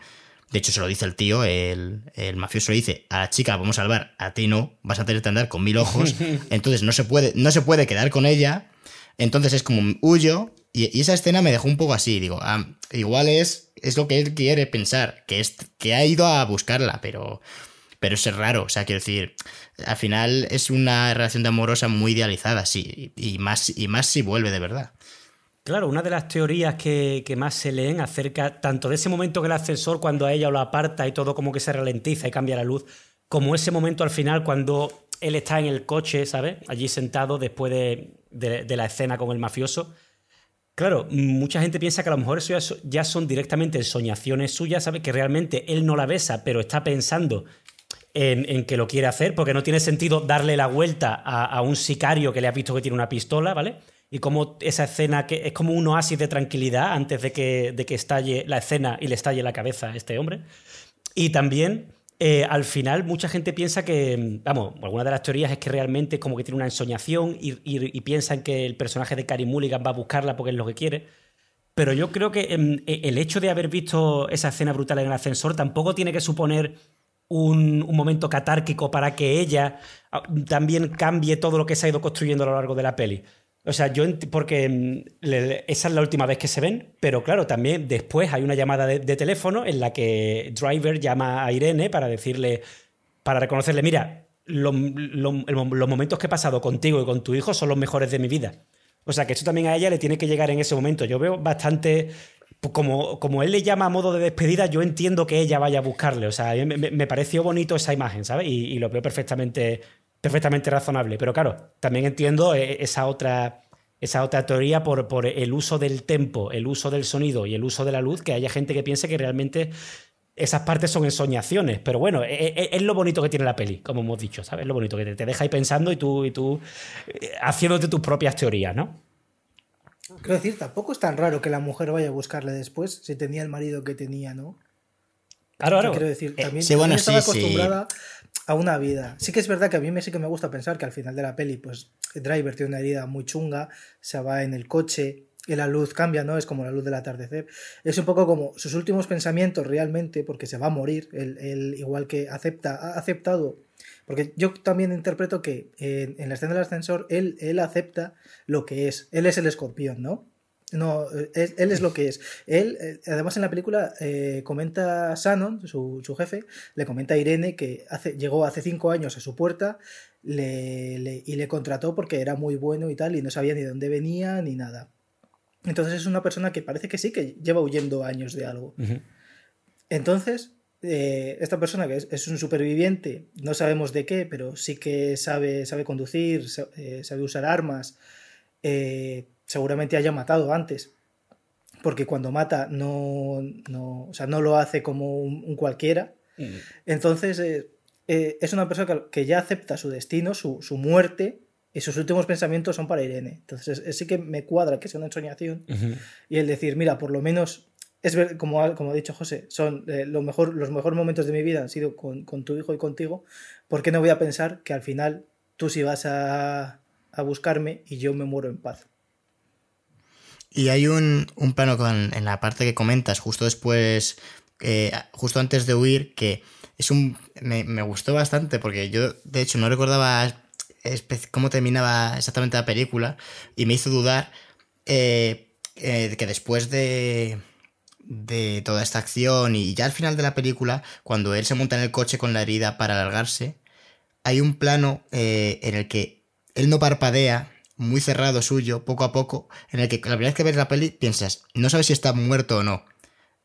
De hecho, se lo dice el tío, el, mafioso le dice, a la chica vamos a salvar, a ti no, vas a tener que andar con mil ojos, entonces no se puede, no se puede quedar con ella, entonces es como huyo, y, esa escena me dejó un poco así, digo, ah, igual es, es lo que él quiere pensar, que, es, que ha ido a buscarla, pero, pero es raro, o sea, quiero decir, al final es una relación de amorosa muy idealizada, sí, y más, y más si vuelve de verdad. Claro, una de las teorías que, más se leen acerca tanto de ese momento que el ascensor cuando a ella lo aparta y todo como que se ralentiza y cambia la luz, como ese momento al final cuando él está en el coche, ¿sabes? Allí sentado después de, la escena con el mafioso. Claro, mucha gente piensa que a lo mejor eso ya, son directamente soñaciones suyas, ¿sabes? Que realmente él no la besa, pero está pensando en, que lo quiere hacer, porque no tiene sentido darle la vuelta a, a un sicario que le ha visto que tiene una pistola, ¿vale? Y cómo esa escena que es como un oasis de tranquilidad antes de que, de que estalle la escena y le estalle la cabeza a este hombre. Y también, eh, al final, mucha gente piensa que, vamos, alguna de las teorías es que realmente como que tiene una ensoñación y, y, piensan que el personaje de Carrie Mulligan va a buscarla porque es lo que quiere. Pero yo creo que em, e, el hecho de haber visto esa escena brutal en el ascensor tampoco tiene que suponer un, un, momento catárquico para que ella ah, también cambie todo lo que se ha ido construyendo a lo largo de la peli. O sea, yo porque mm, esa es la última vez que se ven, pero claro, también después hay una llamada de, teléfono en la que Driver llama a Irene para decirle, para reconocerle, mira, los momentos que he pasado contigo y con tu hijo son los mejores de mi vida. O sea, que esto también a ella le tiene que llegar en ese momento. Yo veo bastante, pues como, como él le llama a modo de despedida, yo entiendo que ella vaya a buscarle. O sea, me, pareció bonito esa imagen, ¿sabes? Y, y lo veo perfectamente perfectamente razonable. Pero claro, también entiendo eh, esa otra, esa otra teoría por, por el uso del tempo, el uso del sonido y el uso de la luz, que haya gente que piense que realmente esas partes son ensoñaciones. Pero bueno, e, e, es, lo bonito que tiene la peli, como hemos dicho, ¿sabes? lo bonito que te, deja ahí pensando y tú, y tú eh, haciéndote tus propias teorías, ¿no? Quiero decir, tampoco es tan raro que la mujer vaya a buscarle después si tenía el marido que tenía, ¿no? Claro, claro. Quiero decir, eh, también, sí, estaba acostumbrada a una vida. Sí que es verdad que a mí me, sí que me gusta pensar que al final de la peli, pues Driver tiene una herida muy chunga, se va en el coche y la luz cambia, ¿no? Es como la luz del atardecer. Es un poco como sus últimos pensamientos realmente, porque se va a morir, él, igual que acepta, ha aceptado, porque yo también interpreto que en, la escena del ascensor él, él acepta lo que es, él es el escorpión, ¿no? No, él, es lo que es. Él, eh, además en la película, eh, comenta Shannon, su, su, jefe, le comenta a Irene que hace, llegó hace cinco años a su puerta le, y le contrató porque era muy bueno y tal, y no sabía ni dónde venía ni nada. Entonces es una persona que parece que sí, que lleva huyendo años de algo. Entonces, eh, esta persona que es, un superviviente, no sabemos de qué, pero sí que sabe, sabe conducir, sabe usar armas seguramente haya matado antes. Porque cuando mata no, no, no lo hace como un, cualquiera. Mm. Entonces eh, eh, es una persona que, ya acepta su destino, su, muerte, y sus últimos pensamientos son para Irene. Entonces sí que me cuadra que sea una ensoñación. Y el decir, mira, por lo menos, es como, como ha dicho José, son eh, lo mejor, los mejores momentos de mi vida han sido con, tu hijo y contigo. ¿Por qué no voy a pensar que al final tú sí vas a, a buscarme y yo me muero en paz? Y hay un, plano con, en la parte que comentas, justo después, eh, justo antes de huir, que es un. Me, gustó bastante, porque yo, de hecho, no recordaba cómo terminaba exactamente la película, y me hizo dudar eh, eh, que después de, de toda esta acción, y ya al final de la película, cuando él se monta en el coche con la herida para alargarse, hay un plano en el que él no parpadea muy cerrado suyo, poco a poco, en el que la primera vez que ves la peli piensas, no sabes si está muerto o no.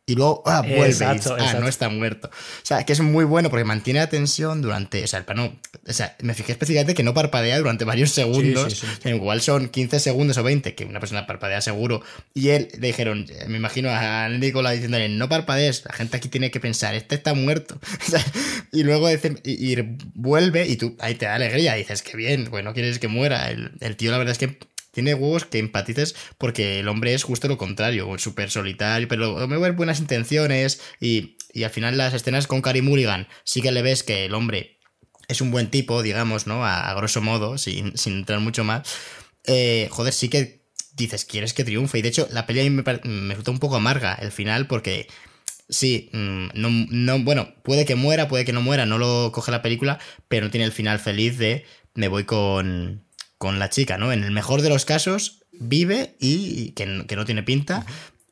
Y luego, ah, vuelve ah, no está muerto. O sea, que es muy bueno porque mantiene la tensión durante, o sea, el plano, o sea, me fijé específicamente que no parpadea durante varios segundos, igual son 15 segundos o 20, que una persona parpadea seguro, y él le dijeron, me imagino a Nicola diciéndole, no parpadees, la gente aquí tiene que pensar, este está muerto. y luego y, vuelve y tú, ahí te da alegría, dices, que bien, pues no quieres que muera. El, el tío la verdad es que tiene huevos que empatices porque el hombre es justo lo contrario, súper solitario, pero me ver buenas intenciones y, al final las escenas con Cary Mulligan sí que le ves que el hombre es un buen tipo, digamos, ¿no? A, grosso modo, sin, entrar mucho más. Eh, joder, sí que dices, quieres que triunfe. Y de hecho, la pelea me, me resulta un poco amarga el final porque... Sí, mm, no, no, bueno, puede que muera, puede que no muera, no lo coge la película, pero no tiene el final feliz de me voy con, con la chica, ¿no? En el mejor de los casos, vive y que, no tiene pinta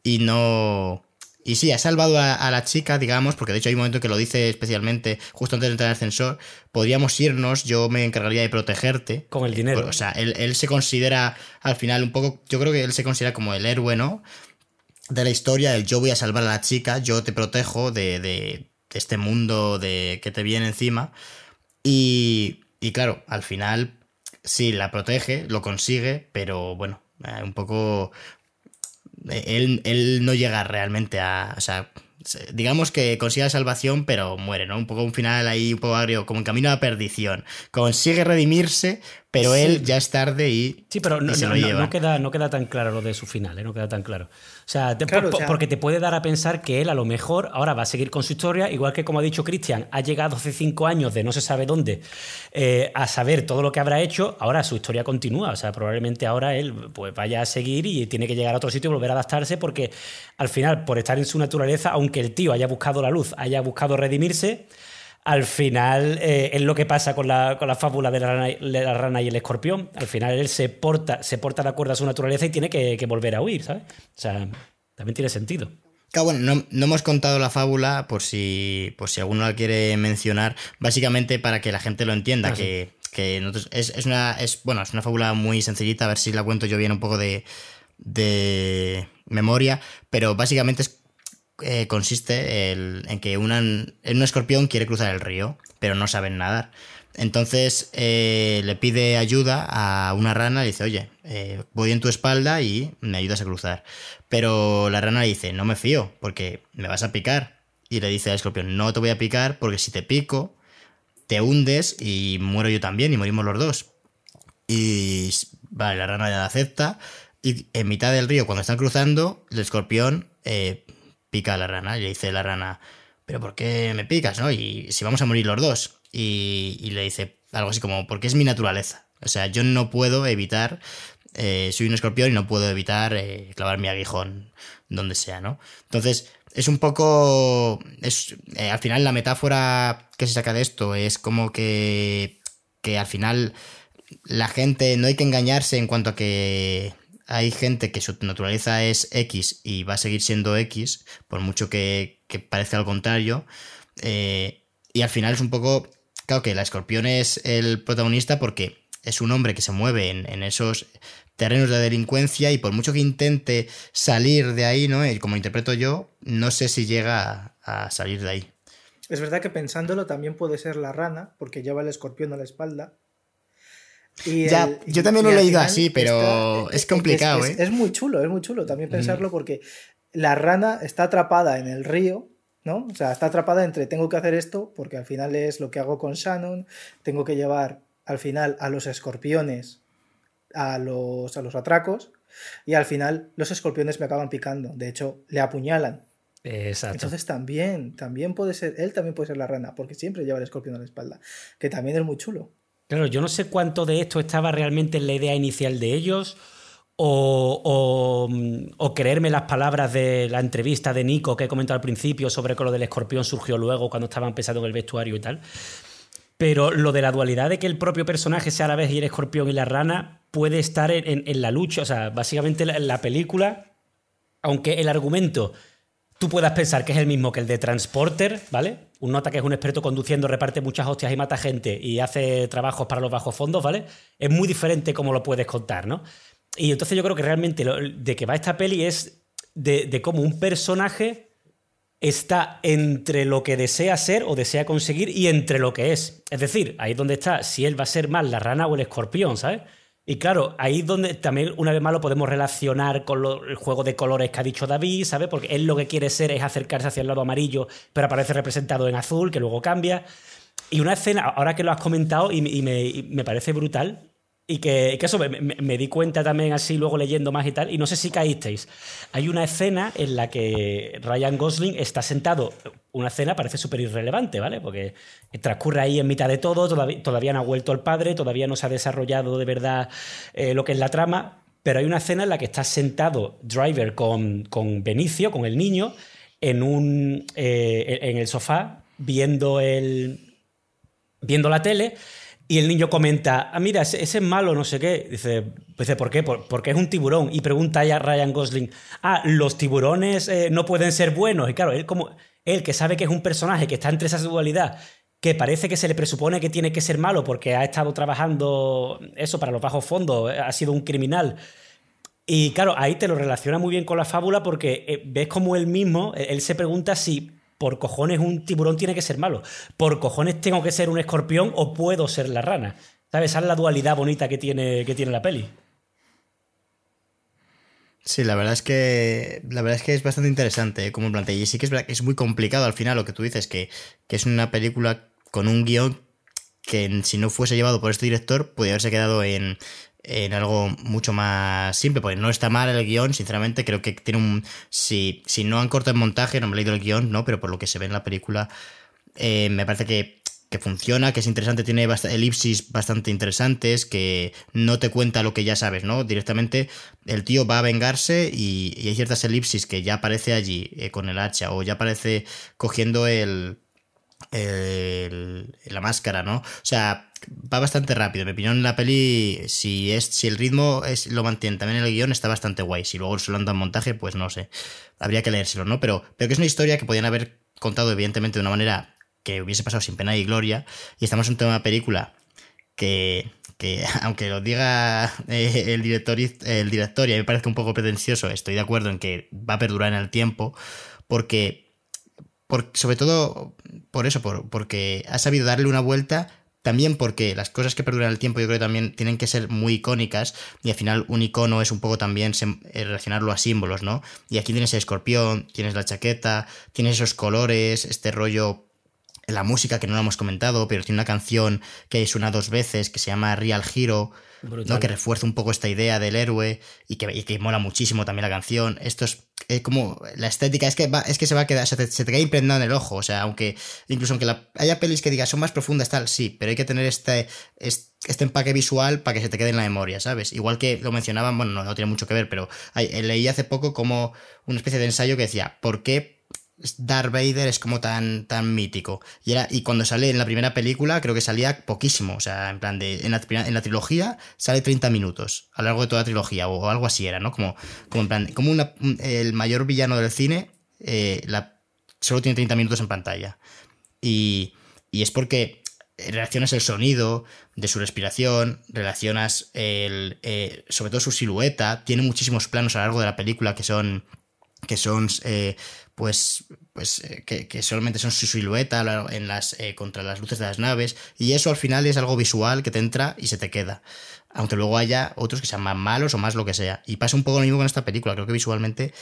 y no... Y sí, ha salvado a, la chica, digamos, porque de hecho hay un momento que lo dice especialmente justo antes de entrar al ascensor. Podríamos irnos, yo me encargaría de protegerte. Con el dinero. O sea, él, se considera al final un poco, yo creo que él se considera como el héroe, ¿no? De la historia, el yo voy a salvar a la chica, yo te protejo de, de, este mundo de, que te viene encima. Y, y claro, al final sí, la protege, lo consigue, pero bueno, eh, un poco... Eh, él, él no llega realmente a... O sea, digamos que consigue la salvación, pero muere, ¿no? Un poco un final ahí, un poco agrio, como en camino a la perdición. Consigue redimirse, pero él ya es tarde y, sí, pero no, se lo lleva. No, queda, no queda tan claro lo de su final, ¿eh? no queda tan claro. O sea, porque te puede dar a pensar que él a lo mejor ahora va a seguir con su historia, igual que como ha dicho Cristian, ha llegado hace cinco años de no se sabe dónde eh, a saber todo lo que habrá hecho, ahora su historia continúa. O sea, probablemente ahora él pues, vaya a seguir y tiene que llegar a otro sitio y volver a adaptarse porque al final, por estar en su naturaleza, aunque el tío haya buscado la luz, haya buscado redimirse, al final eh, es lo que pasa con la, con la fábula de la, rana, y el escorpión. Al final él se porta, se porta de acuerdo a su naturaleza y tiene que, volver a huir, ¿sabes? O sea, también tiene sentido. Claro, bueno, no, hemos contado la fábula por si, por si alguno la quiere mencionar, básicamente para que la gente lo entienda, ah, que, es, una, es, bueno, es una fábula muy sencillita, a ver si la cuento yo bien un poco de, de memoria, pero básicamente es eh, consiste en que un escorpión quiere cruzar el río, pero no saben nadar. Entonces eh, le pide ayuda a una rana, le dice, oye, eh, voy en tu espalda y me ayudas a cruzar. Pero la rana le dice, no me fío, porque me vas a picar. Y le dice al escorpión, no te voy a picar porque si te pico, te hundes y muero yo también y morimos los dos. Y vale, la rana ya acepta. Y en mitad del río, cuando están cruzando, el escorpión pica a la rana. Y le dice la rana, ¿pero por qué me picas, no? Y si vamos a morir los dos. Y, le dice algo así como, porque es mi naturaleza. O sea, yo no puedo evitar, eh, soy un escorpión y no puedo evitar eh, clavar mi aguijón donde sea, ¿no? Entonces, es un poco, es, eh, al final la metáfora que se saca de esto es como que, que al final la gente no hay que engañarse en cuanto a que hay gente que su naturaleza es X y va a seguir siendo X, por mucho que, parezca al contrario. Eh, y al final es un poco. Claro que la escorpión es el protagonista porque es un hombre que se mueve en, esos terrenos de delincuencia y por mucho que intente salir de ahí, ¿no? Como interpreto yo, no sé si llega a, salir de ahí. Es verdad que pensándolo también puede ser la rana, porque lleva el escorpión a la espalda. Y ya, yo también lo he leído así, pero es complicado, es, ¿eh? Es, muy chulo, es muy chulo también pensarlo porque la rana está atrapada en el río ¿no? O sea, está atrapada entre tengo que hacer esto, porque al final es lo que hago con Shannon, tengo que llevar al final a los escorpiones a los, a los atracos, y al final los escorpiones me acaban picando, de hecho, le apuñalan. Exacto. Entonces también, también puede ser, él también puede ser la rana, porque siempre lleva el escorpión a la espalda, que también es muy chulo. Claro, yo no sé cuánto de esto estaba realmente en la idea inicial de ellos, o, o, creerme las palabras de la entrevista de Nico que he comentado al principio sobre que lo del escorpión surgió luego cuando estaban pensando en el vestuario y tal. Pero lo de la dualidad de que el propio personaje sea a la vez y el escorpión y la rana puede estar en, la lucha. O sea, básicamente la, la película, aunque el argumento tú puedas pensar que es el mismo que el de Transporter, ¿vale? Un nota que es un experto conduciendo, reparte muchas hostias y mata gente y hace trabajos para los bajos fondos, ¿vale? Es muy diferente como lo puedes contar, ¿no? Y entonces yo creo que realmente de que va esta peli es de, cómo un personaje está entre lo que desea ser o desea conseguir y entre lo que es. Es decir, ahí es donde está si él va a ser más la rana o el escorpión, ¿sabes? Y claro, ahí es donde también una vez más lo podemos relacionar con el juego de colores que ha dicho David, ¿sabes? Porque él lo que quiere ser es acercarse hacia el lado amarillo, pero aparece representado en azul, que luego cambia. Y una escena, ahora que lo has comentado y, me, y me parece brutal, y que, eso me, di cuenta también así luego leyendo más y tal, y no sé si caísteis. Hay una escena en la que Ryan Gosling está sentado, una escena parece súper irrelevante, ¿vale? Porque transcurre ahí en mitad de todo, todavía, no ha vuelto el padre, todavía no se ha desarrollado de verdad eh, lo que es la trama, pero hay una escena en la que está sentado Driver con, con Benicio, con el niño, en, un, eh, en el sofá, viendo, el, viendo la tele y el niño comenta, ah, mira, ese, es malo, no sé qué. Dice, dice ¿por qué? porque es un tiburón. Y pregunta a Ryan Gosling, ah, los tiburones eh, no pueden ser buenos. Y claro, él como él que sabe que es un personaje que está entre esa dualidad, que parece que se le presupone que tiene que ser malo porque ha estado trabajando eso para los bajos fondos, ha sido un criminal. Y claro, ahí te lo relaciona muy bien con la fábula porque eh, ves como él mismo, él se pregunta si por cojones un tiburón tiene que ser malo. Por cojones tengo que ser un escorpión o puedo ser la rana. ¿Sabes? Esa es la dualidad bonita que tiene, que tiene la peli. Sí, la verdad es que la verdad es que es bastante interesante ¿eh? como plantea. Y sí que es, es muy complicado al final lo que tú dices, que, que es una película con un guion que si no fuese llevado por este director podría haberse quedado en, en algo mucho más simple, porque no está mal el guion, sinceramente, creo que tiene un... Si, si no han cortado el montaje, no me he leído el guion, ¿no? Pero por lo que se ve en la película, eh, me parece que, que, funciona, que es interesante, tiene elipsis bastante interesantes, que no te cuenta lo que ya sabes, ¿no? Directamente el tío va a vengarse y, hay ciertas elipsis que ya aparece allí eh, con el hacha, o ya aparece cogiendo el la máscara, ¿no? O sea, va bastante rápido. En mi opinión, la peli, si, es, si el ritmo es, lo mantiene también el guion, está bastante guay. Si luego se lo han dado en montaje, pues no sé. Habría que leérselo, ¿no? Pero, pero que es una historia que podían haber contado, evidentemente, de una manera que hubiese pasado sin pena y gloria. Y estamos en una película que, que aunque lo diga eh, el, director, el director y a mí me parece un poco pretencioso, estoy de acuerdo en que va a perdurar en el tiempo, porque sobre todo por eso, por, porque ha sabido darle una vuelta también porque las cosas que perduran el tiempo yo creo que también tienen que ser muy icónicas y al final un icono es un poco también eh, relacionarlo a símbolos, ¿no? Y aquí tienes el escorpión, tienes la chaqueta, tienes esos colores, este rollo, la música que no lo hemos comentado, pero tiene una canción que suena dos veces que se llama Real Hero, ¿no? que refuerza un poco esta idea del héroe y que, y que mola muchísimo también la canción. Esto es como la estética, es que, es que se va a quedar, se te, queda impregnado en el ojo. O sea, aunque incluso aunque haya pelis que digas son más profundas, tal, sí, pero hay que tener este, este, empaque visual para que se te quede en la memoria, ¿sabes? Igual que lo mencionaban, bueno, no, tiene mucho que ver, pero leí hace poco como una especie de ensayo que decía, ¿por qué Darth Vader es como tan, tan mítico. Y, era, y cuando sale en la primera película, creo que salía poquísimo. O sea, en plan de. En la, en la trilogía sale 30 minutos a lo largo de toda la trilogía, o, algo así era, ¿no? Como, como plan. Como el mayor villano del cine eh, solo tiene 30 minutos en pantalla. Y, y es porque relacionas el sonido de su respiración, relacionas el, eh, sobre todo su silueta, tiene muchísimos planos a lo largo de la película que son que son eh, pues pues eh, que, solamente son su silueta en las contra las luces de las naves y eso al final es algo visual que te entra y se te queda. Aunque luego haya otros que sean más malos o más lo que sea. Y pasa un poco lo mismo con esta película creo que visualmente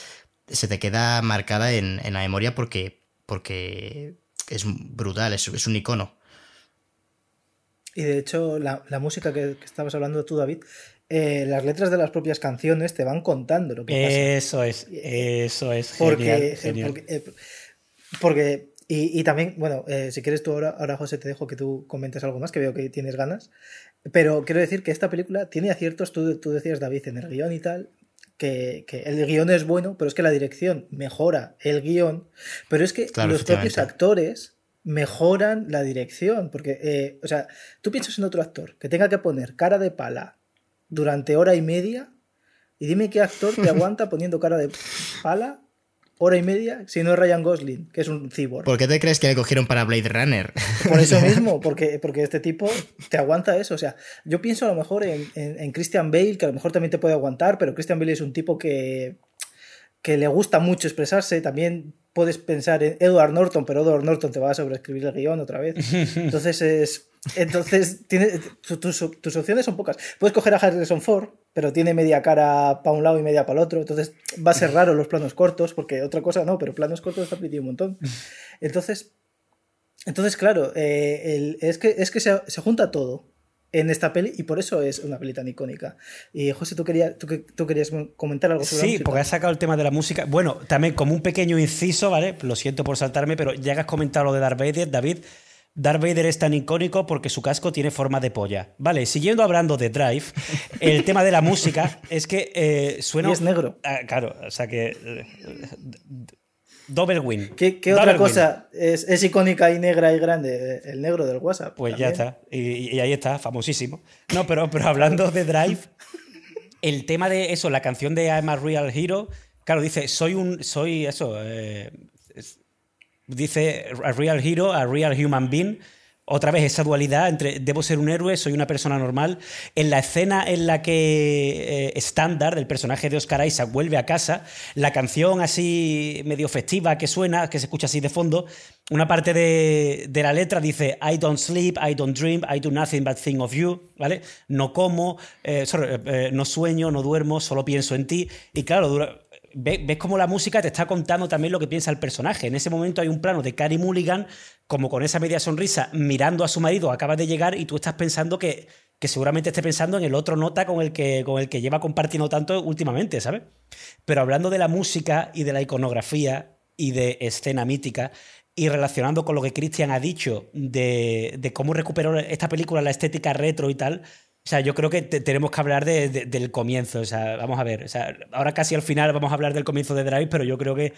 se te queda marcada en, la memoria porque porque es brutal es, es un icono. Y de hecho, la, música que, estabas hablando tú, David, eh, las letras de las propias canciones te van contando lo que pasa. Eso es, eso es. Porque, genial, eh, porque, y, también, bueno, eh, si quieres tú ahora, ahora, José, te dejo que tú comentes algo más, que veo que tienes ganas. Pero quiero decir que esta película tiene aciertos, tú, tú decías, David, en el guion y tal, que, el guion es bueno, pero es que la dirección mejora el guion, pero es que los propios actores mejoran la dirección. Porque, eh, o sea, tú piensas en otro actor que tenga que poner cara de pala durante hora y media y dime qué actor te aguanta poniendo cara de pala hora y media si no es Ryan Gosling, que es un cyborg. ¿Por qué te crees que le cogieron para Blade Runner? Por eso mismo, porque, porque este tipo te aguanta eso. O sea, yo pienso a lo mejor en, en Christian Bale, que a lo mejor también te puede aguantar, pero Christian Bale es un tipo que, que le gusta mucho expresarse. También puedes pensar en Edward Norton, pero Edward Norton te va a sobreescribir el guion otra vez. Entonces es. Entonces, tiene, tus, opciones son pocas. Puedes coger a Harrison Ford, pero tiene media cara para un lado y media para el otro. Entonces, va a ser raro los planos cortos, porque otra cosa no, pero planos cortos está pedido un montón. Entonces, entonces claro, eh, es que, es que se, se junta todo en esta peli y por eso es una peli tan icónica. Y José, tú, querías, tú, querías comentar algo sobre Sí, porque has sacado el tema de la música. Bueno, también como un pequeño inciso, ¿vale? Lo siento por saltarme, pero ya que has comentado lo de Darth Vader, David, Darth Vader es tan icónico porque su casco tiene forma de polla. Vale, siguiendo hablando de Drive, el tema de la música es que eh, suena... Y es negro. Ah, claro, o sea que... Eh, Double win. ¿Qué, otra cosa es, icónica y negra y grande? El negro del WhatsApp. Pues ya está. Y, ahí está, famosísimo. No, pero, pero hablando de Drive, el tema de eso, la canción de I'm a Real Hero, claro, dice, soy un. Soy eso. Eh, dice a Real Hero, a Real Human Being otra vez esa dualidad entre debo ser un héroe, soy una persona normal. En la escena en la que estándar del personaje de Oscar Isaac vuelve a casa, la canción así medio festiva que suena, que se escucha así de fondo, una parte de, la letra dice I don't sleep, I don't dream, I do nothing but think of you, ¿vale? No como, eh, eh, no sueño, no duermo, solo pienso en ti. Y claro, dura, ves, cómo la música te está contando también lo que piensa el personaje. En ese momento hay un plano de Carrie Mulligan, como con esa media sonrisa, mirando a su marido, acaba de llegar y tú estás pensando que, que seguramente esté pensando en el otro nota con el, que, con el que lleva compartiendo tanto últimamente, ¿sabes? Pero hablando de la música y de la iconografía y de escena mítica, y relacionando con lo que Christian ha dicho de, de cómo recuperó esta película la estética retro y tal, o sea, yo creo que tenemos que hablar del comienzo. O sea, vamos a ver. O sea, ahora casi al final vamos a hablar del comienzo de Drive, pero yo creo que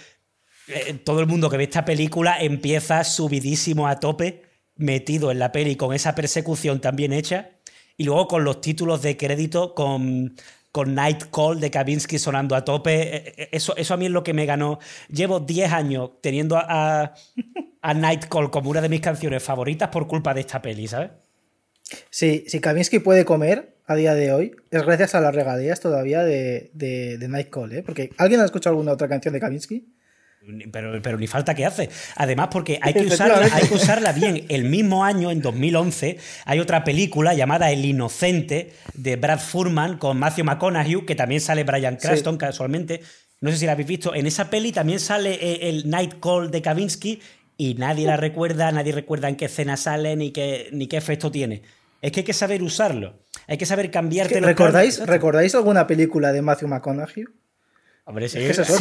eh, todo el mundo que ve esta película empieza subidísimo a tope, metido en la peli con esa persecución tan bien hecha. Y luego con los títulos de crédito, con, con Night Call de Kavinsky sonando a tope. Eh, eh, eso, eso a mí es lo que me ganó. Llevo 10 años teniendo a, a Night Call como una de mis canciones favoritas por culpa de esta peli, ¿sabes? Sí, si Kavinsky puede comer a día de hoy, es gracias a las regalías todavía de, de, de Nightcall, ¿eh? Porque ¿alguien ha escuchado alguna otra canción de Kavinsky? Pero, pero, ni falta que hace. Además, porque hay que, usarla, hay que usarla bien. El mismo año, en 2011, hay otra película llamada El Inocente de Brad Furman con Matthew McConaughey, que también sale Brian Cranston casualmente. No sé si la habéis visto. En esa peli también sale eh, el Night Call de Kavinsky y nadie la recuerda, nadie recuerda en qué escena sale ni qué, ni qué efecto tiene. Es que hay que saber usarlo. Hay que saber cambiarte los ¿recordáis, ¿Recordáis alguna película de Matthew McConaughey? Hombre, sí.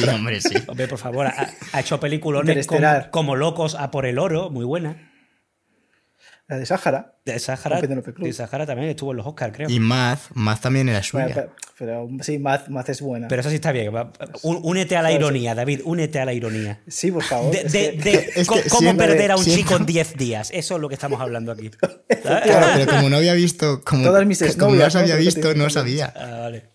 hombre, sí. Hombre, por favor, ha, hecho películas como, Locos a por el oro, muy buena. La de Sahara. De Cruz. de Sahara también estuvo en los Oscars, creo. Y Math, Math también era suya. Bueno, pero, pero sí, Math, Math es buena. Pero eso sí está bien. Únete a la Claro, sí. ironía, David, únete a la ironía. sí, por favor. De, es de- que- de Es co- que cómo siempre- perder a un siempre- chico en 10 días. Eso es lo que estamos hablando aquí. Claro, pero como no había visto, como, Todas mis como no las había visto, no sabía. Ah, vale.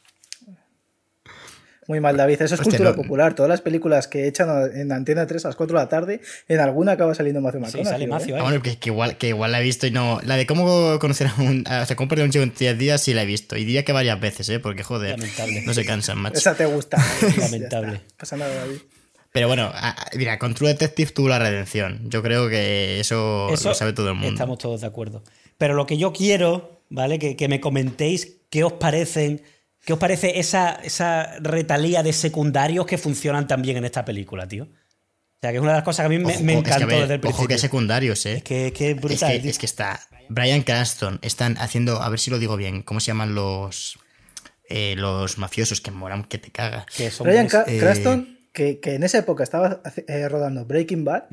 Muy mal, David. Eso es Hostia, cultura no- popular. Todas las películas que echan en Antena 3 a las 4 de la tarde, en alguna acaba saliendo Matthew Sí, McConaughey. sale ¿eh? Macio Ah, ahí. bueno, que, que igual, que igual la he visto y no. La de cómo conocer a un. O sea, cómo perder a un chico en 10 días sí la he visto. Y diría que varias veces, ¿eh? Porque joder. Lamentable. No se cansan, macho. Esa te gusta. Lamentable. pasa nada, David. Pero bueno, mira, con True Detective tuvo la redención. Yo creo que eso, Eso lo sabe todo el mundo. Estamos todos de acuerdo. Pero lo que yo quiero, ¿vale? Que, que me comentéis qué os parecen. ¿Qué os parece esa, esa retalía de secundarios que funcionan también en esta película, tío? O sea, que es una de las cosas que a mí me, Ojo, me es que, a encantó ver, desde el Ojo que principio. secundarios, ¿eh? Es que, que es Es brutal, que, es que está. Brian Cranston están haciendo. A ver si lo digo bien. ¿Cómo se llaman los. eh, los mafiosos que moran que te son Brian eh, Cranston, que, que en esa época estaba eh, rodando Breaking Bad,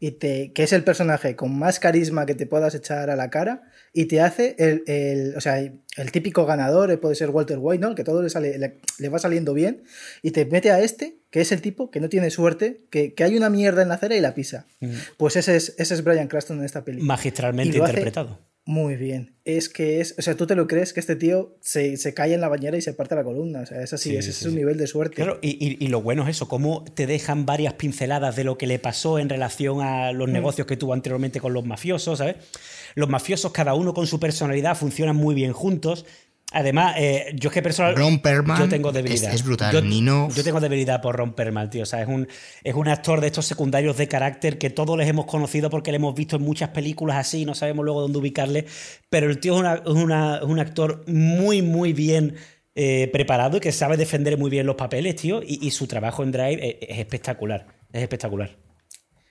y te, que es el personaje con más carisma que te puedas echar a la cara, y te hace el, el- o sea, el típico ganador, eh, puede ser Walter White, ¿no? El que todo le, sale, le, le va saliendo bien, y te mete a este, que es el tipo que no tiene suerte, que, que hay una mierda en la acera y la pisa. Pues ese es, ese es Brian Cranston en esta película. Magistralmente interpretado. Muy bien. Es que es, o sea, tú te lo crees que este tío se, se cae en la bañera y se parte la columna. O sea, es así, Sí, ese sí, es un sí. nivel de suerte. Claro, y, y- y lo bueno es eso, cómo te dejan varias pinceladas de lo que le pasó en relación a Mm. los negocios que tuvo anteriormente con los mafiosos, ¿sabes? Los mafiosos, cada uno con su personalidad, funcionan muy bien juntos. Además, eh, yo es que personal. Ron Perlman yo tengo es- debilidad. es brutal. Yo, Nino- yo tengo debilidad por Ron Perlman, tío. O sea, es un, es un actor de estos secundarios de carácter que todos les hemos conocido porque le hemos visto en muchas películas así, no sabemos luego dónde ubicarle. Pero el tío es, una- es una- es un actor muy, muy bien eh, preparado y que sabe defender muy bien los papeles, tío. Y, y su trabajo en Drive es, es espectacular. Es espectacular.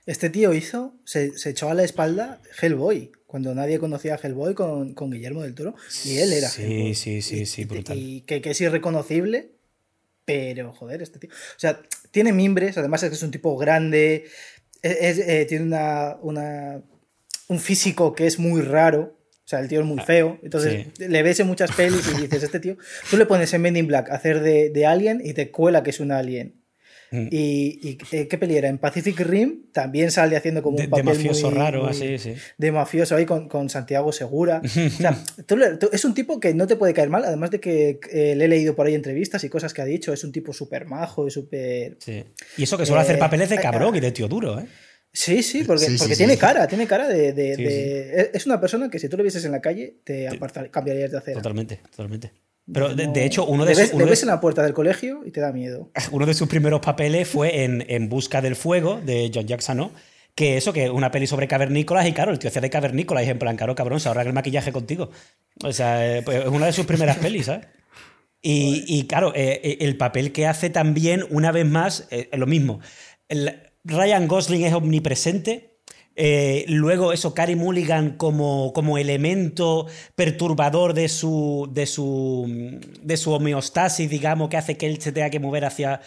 Este tío hizo, se, se echó a la espalda Hellboy, cuando nadie conocía a Hellboy con, con Guillermo del Toro. Y él era. Sí, Hellboy. sí, sí, Y- sí, brutal. Y que, que es irreconocible, pero joder, este tío. O sea, tiene mimbres, además es que es un tipo grande, es- es, eh, tiene una, una- un físico que es muy raro. O sea, el tío es muy feo. Entonces le ves en muchas pelis y dices, este tío, tú le pones en Men in Black a hacer de, de alien y te cuela que es un alien. Mm. Y, y, eh, ¿qué peli era? En Pacific Rim también sale haciendo como De, un de papel mafioso muy- raro, muy- así, sí. de mafioso ahí con, con Santiago Segura. O sea, tú le- tú- es un tipo que no te puede caer mal, además de que eh, le he leído por ahí entrevistas y cosas que ha dicho. Es un tipo súper majo y súper. sí. Y eso que suele Eh, hacer papeles de eh, cabrón y de tío duro, ¿eh? Sí, sí, porque, Sí, sí, porque sí. tiene cara, tiene cara de. de- Sí, de- Es una persona que si tú le vieses en la calle, te apartar- cambiarías de acera. Totalmente, totalmente. Pero de, hecho, uno de, sus, uno, de, ves en la puerta del colegio y te da miedo. uno de sus primeros papeles fue en, en Busca del Fuego, de John Jackson, ¿no? Que eso, que una peli sobre cavernícolas, y claro, el tío hacía de cavernícolas, y en plan, claro, cabrón, se ahorra el maquillaje contigo. O sea, eh, pues, es una de sus primeras pelis, ¿sabes? Y, y, claro, eh, eh, el papel que hace también, una vez más, eh, es lo mismo. El- Ryan Gosling es omnipresente. Eh, luego, eso, Carey Mulligan como, como elemento perturbador de su, de, su, de su homeostasis, digamos, que hace que él se tenga que mover hacia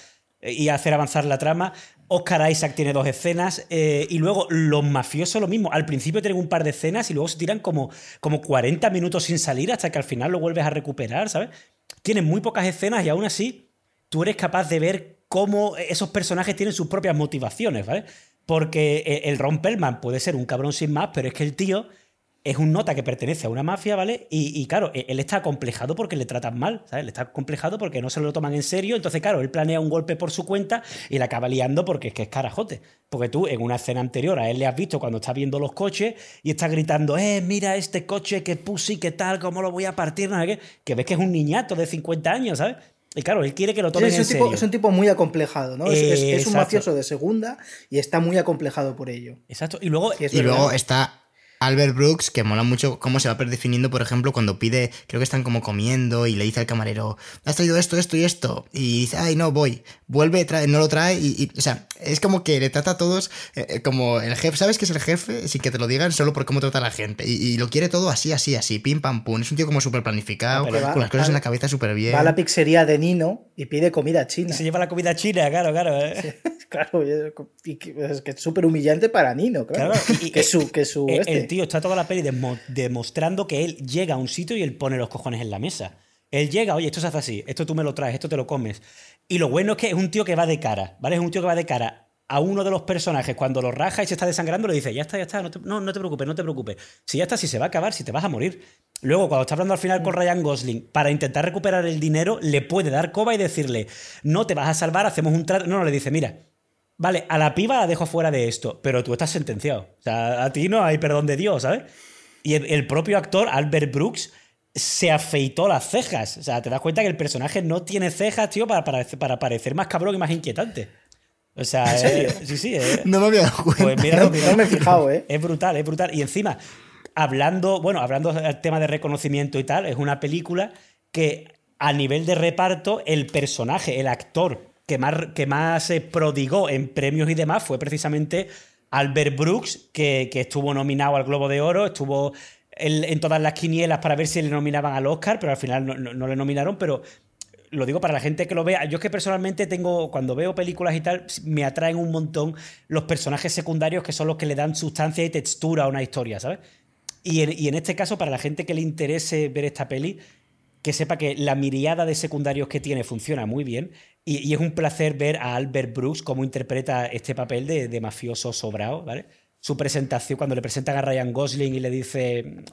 y hacer avanzar la trama. Oscar Isaac tiene dos escenas. eh, y luego los mafiosos lo mismo. Al principio tienen un par de escenas y luego se tiran como, como 40 minutos sin salir hasta que al final lo vuelves a recuperar, ¿sabes? Tienen muy pocas escenas y aún así tú eres capaz de ver cómo esos personajes tienen sus propias motivaciones, ¿vale? Porque eh, el Ron Perlman puede ser un cabrón sin más, pero es que el tío es un nota que pertenece a una mafia, ¿vale? Y, claro, e, él está acomplejado porque le tratan mal, ¿sabes? Le está acomplejado porque no se lo toman en serio. Entonces, claro, él planea un golpe por su cuenta y la acaba liando porque es que es carajote. Porque tú, en una escena anterior, a él le has visto cuando está viendo los coches y está gritando, eh, mira este coche, que pussy, qué tal, cómo lo voy a partir, no sé qué. Que ves que es un niñato de 50 años, ¿sabes? Y claro, él quiere que lo tomen es, en un tipo, serio. es un tipo muy acomplejado, ¿no? Es, es- es un mafioso de segunda y está muy acomplejado por ello. Exacto. Y luego, Y luego está Albert Brooks, que mola mucho cómo se va predefiniendo, por ejemplo, cuando pide, creo que están como comiendo y le dice al camarero, has traído esto, esto y esto. Y dice, ay, no, voy. Vuelve, trae, no lo trae. Y, y, o sea, es como que le trata a todos eh, eh, como el jefe. ¿Sabes que es el jefe? Sin que te lo digan, solo por cómo trata a la gente. Y, y lo quiere todo así, así, así, pim, pam, pum. Es un tío como súper planificado, Ah, va- con las cosas va- en la cabeza súper bien. Va a la pizzería de Nino y pide comida china. se lleva la comida china, claro, claro. ¿eh? Claro, y es- que- es súper humillante para Nino, claro. Claro, y- que su, que su este. Tío está toda la peli demostrando que él llega a un sitio y él pone los cojones en la mesa. Él llega, oye, esto se hace así, esto tú me lo traes, esto te lo comes. Y lo bueno es que es un tío que va de cara, ¿vale? Es un tío que va de cara a uno de los personajes cuando lo raja y se está desangrando, le dice, ya está, ya está, no te, no, te preocupes, no te preocupes. Si ya está, si se va a acabar, si te vas a morir. Luego, cuando está hablando al final con mm. Ryan Gosling, para intentar recuperar el dinero, le puede dar coba y decirle, no te vas a salvar, hacemos un trato. No, no, le dice, mira, vale, a la piba la dejo fuera de esto, pero tú estás sentenciado. O sea, a ti no hay perdón de Dios, ¿sabes? Y el, propio actor, Albert Brooks, se afeitó las cejas. O sea, te das cuenta que el personaje no tiene cejas, tío, para, para, para parecer más cabrón y más inquietante. O sea, sí, sí. no me había dado cuenta. Pues mira, no, me he fijado, ¿eh? Es brutal, es brutal. Y encima, hablando, bueno, hablando del tema de reconocimiento y tal, es una película que a nivel de reparto, el personaje, el actor que más, que más se prodigó en premios y demás fue precisamente Albert Brooks, que, estuvo nominado al Globo de Oro, estuvo en, todas las quinielas para ver si le nominaban al Oscar, pero al final no le nominaron, pero lo digo para la gente que lo vea. Yo es que personalmente tengo, cuando veo películas y tal, me atraen un montón los personajes secundarios que son los que le dan sustancia y textura a una historia, ¿sabes? Y en, este caso, para la gente que le interese ver esta peli, que sepa que la miriada de secundarios que tiene funciona muy bien. Y, es un placer ver a Albert Brooks cómo interpreta este papel de, mafioso sobrado, ¿vale? Su presentación, cuando le presentan a Ryan Gosling y le dice,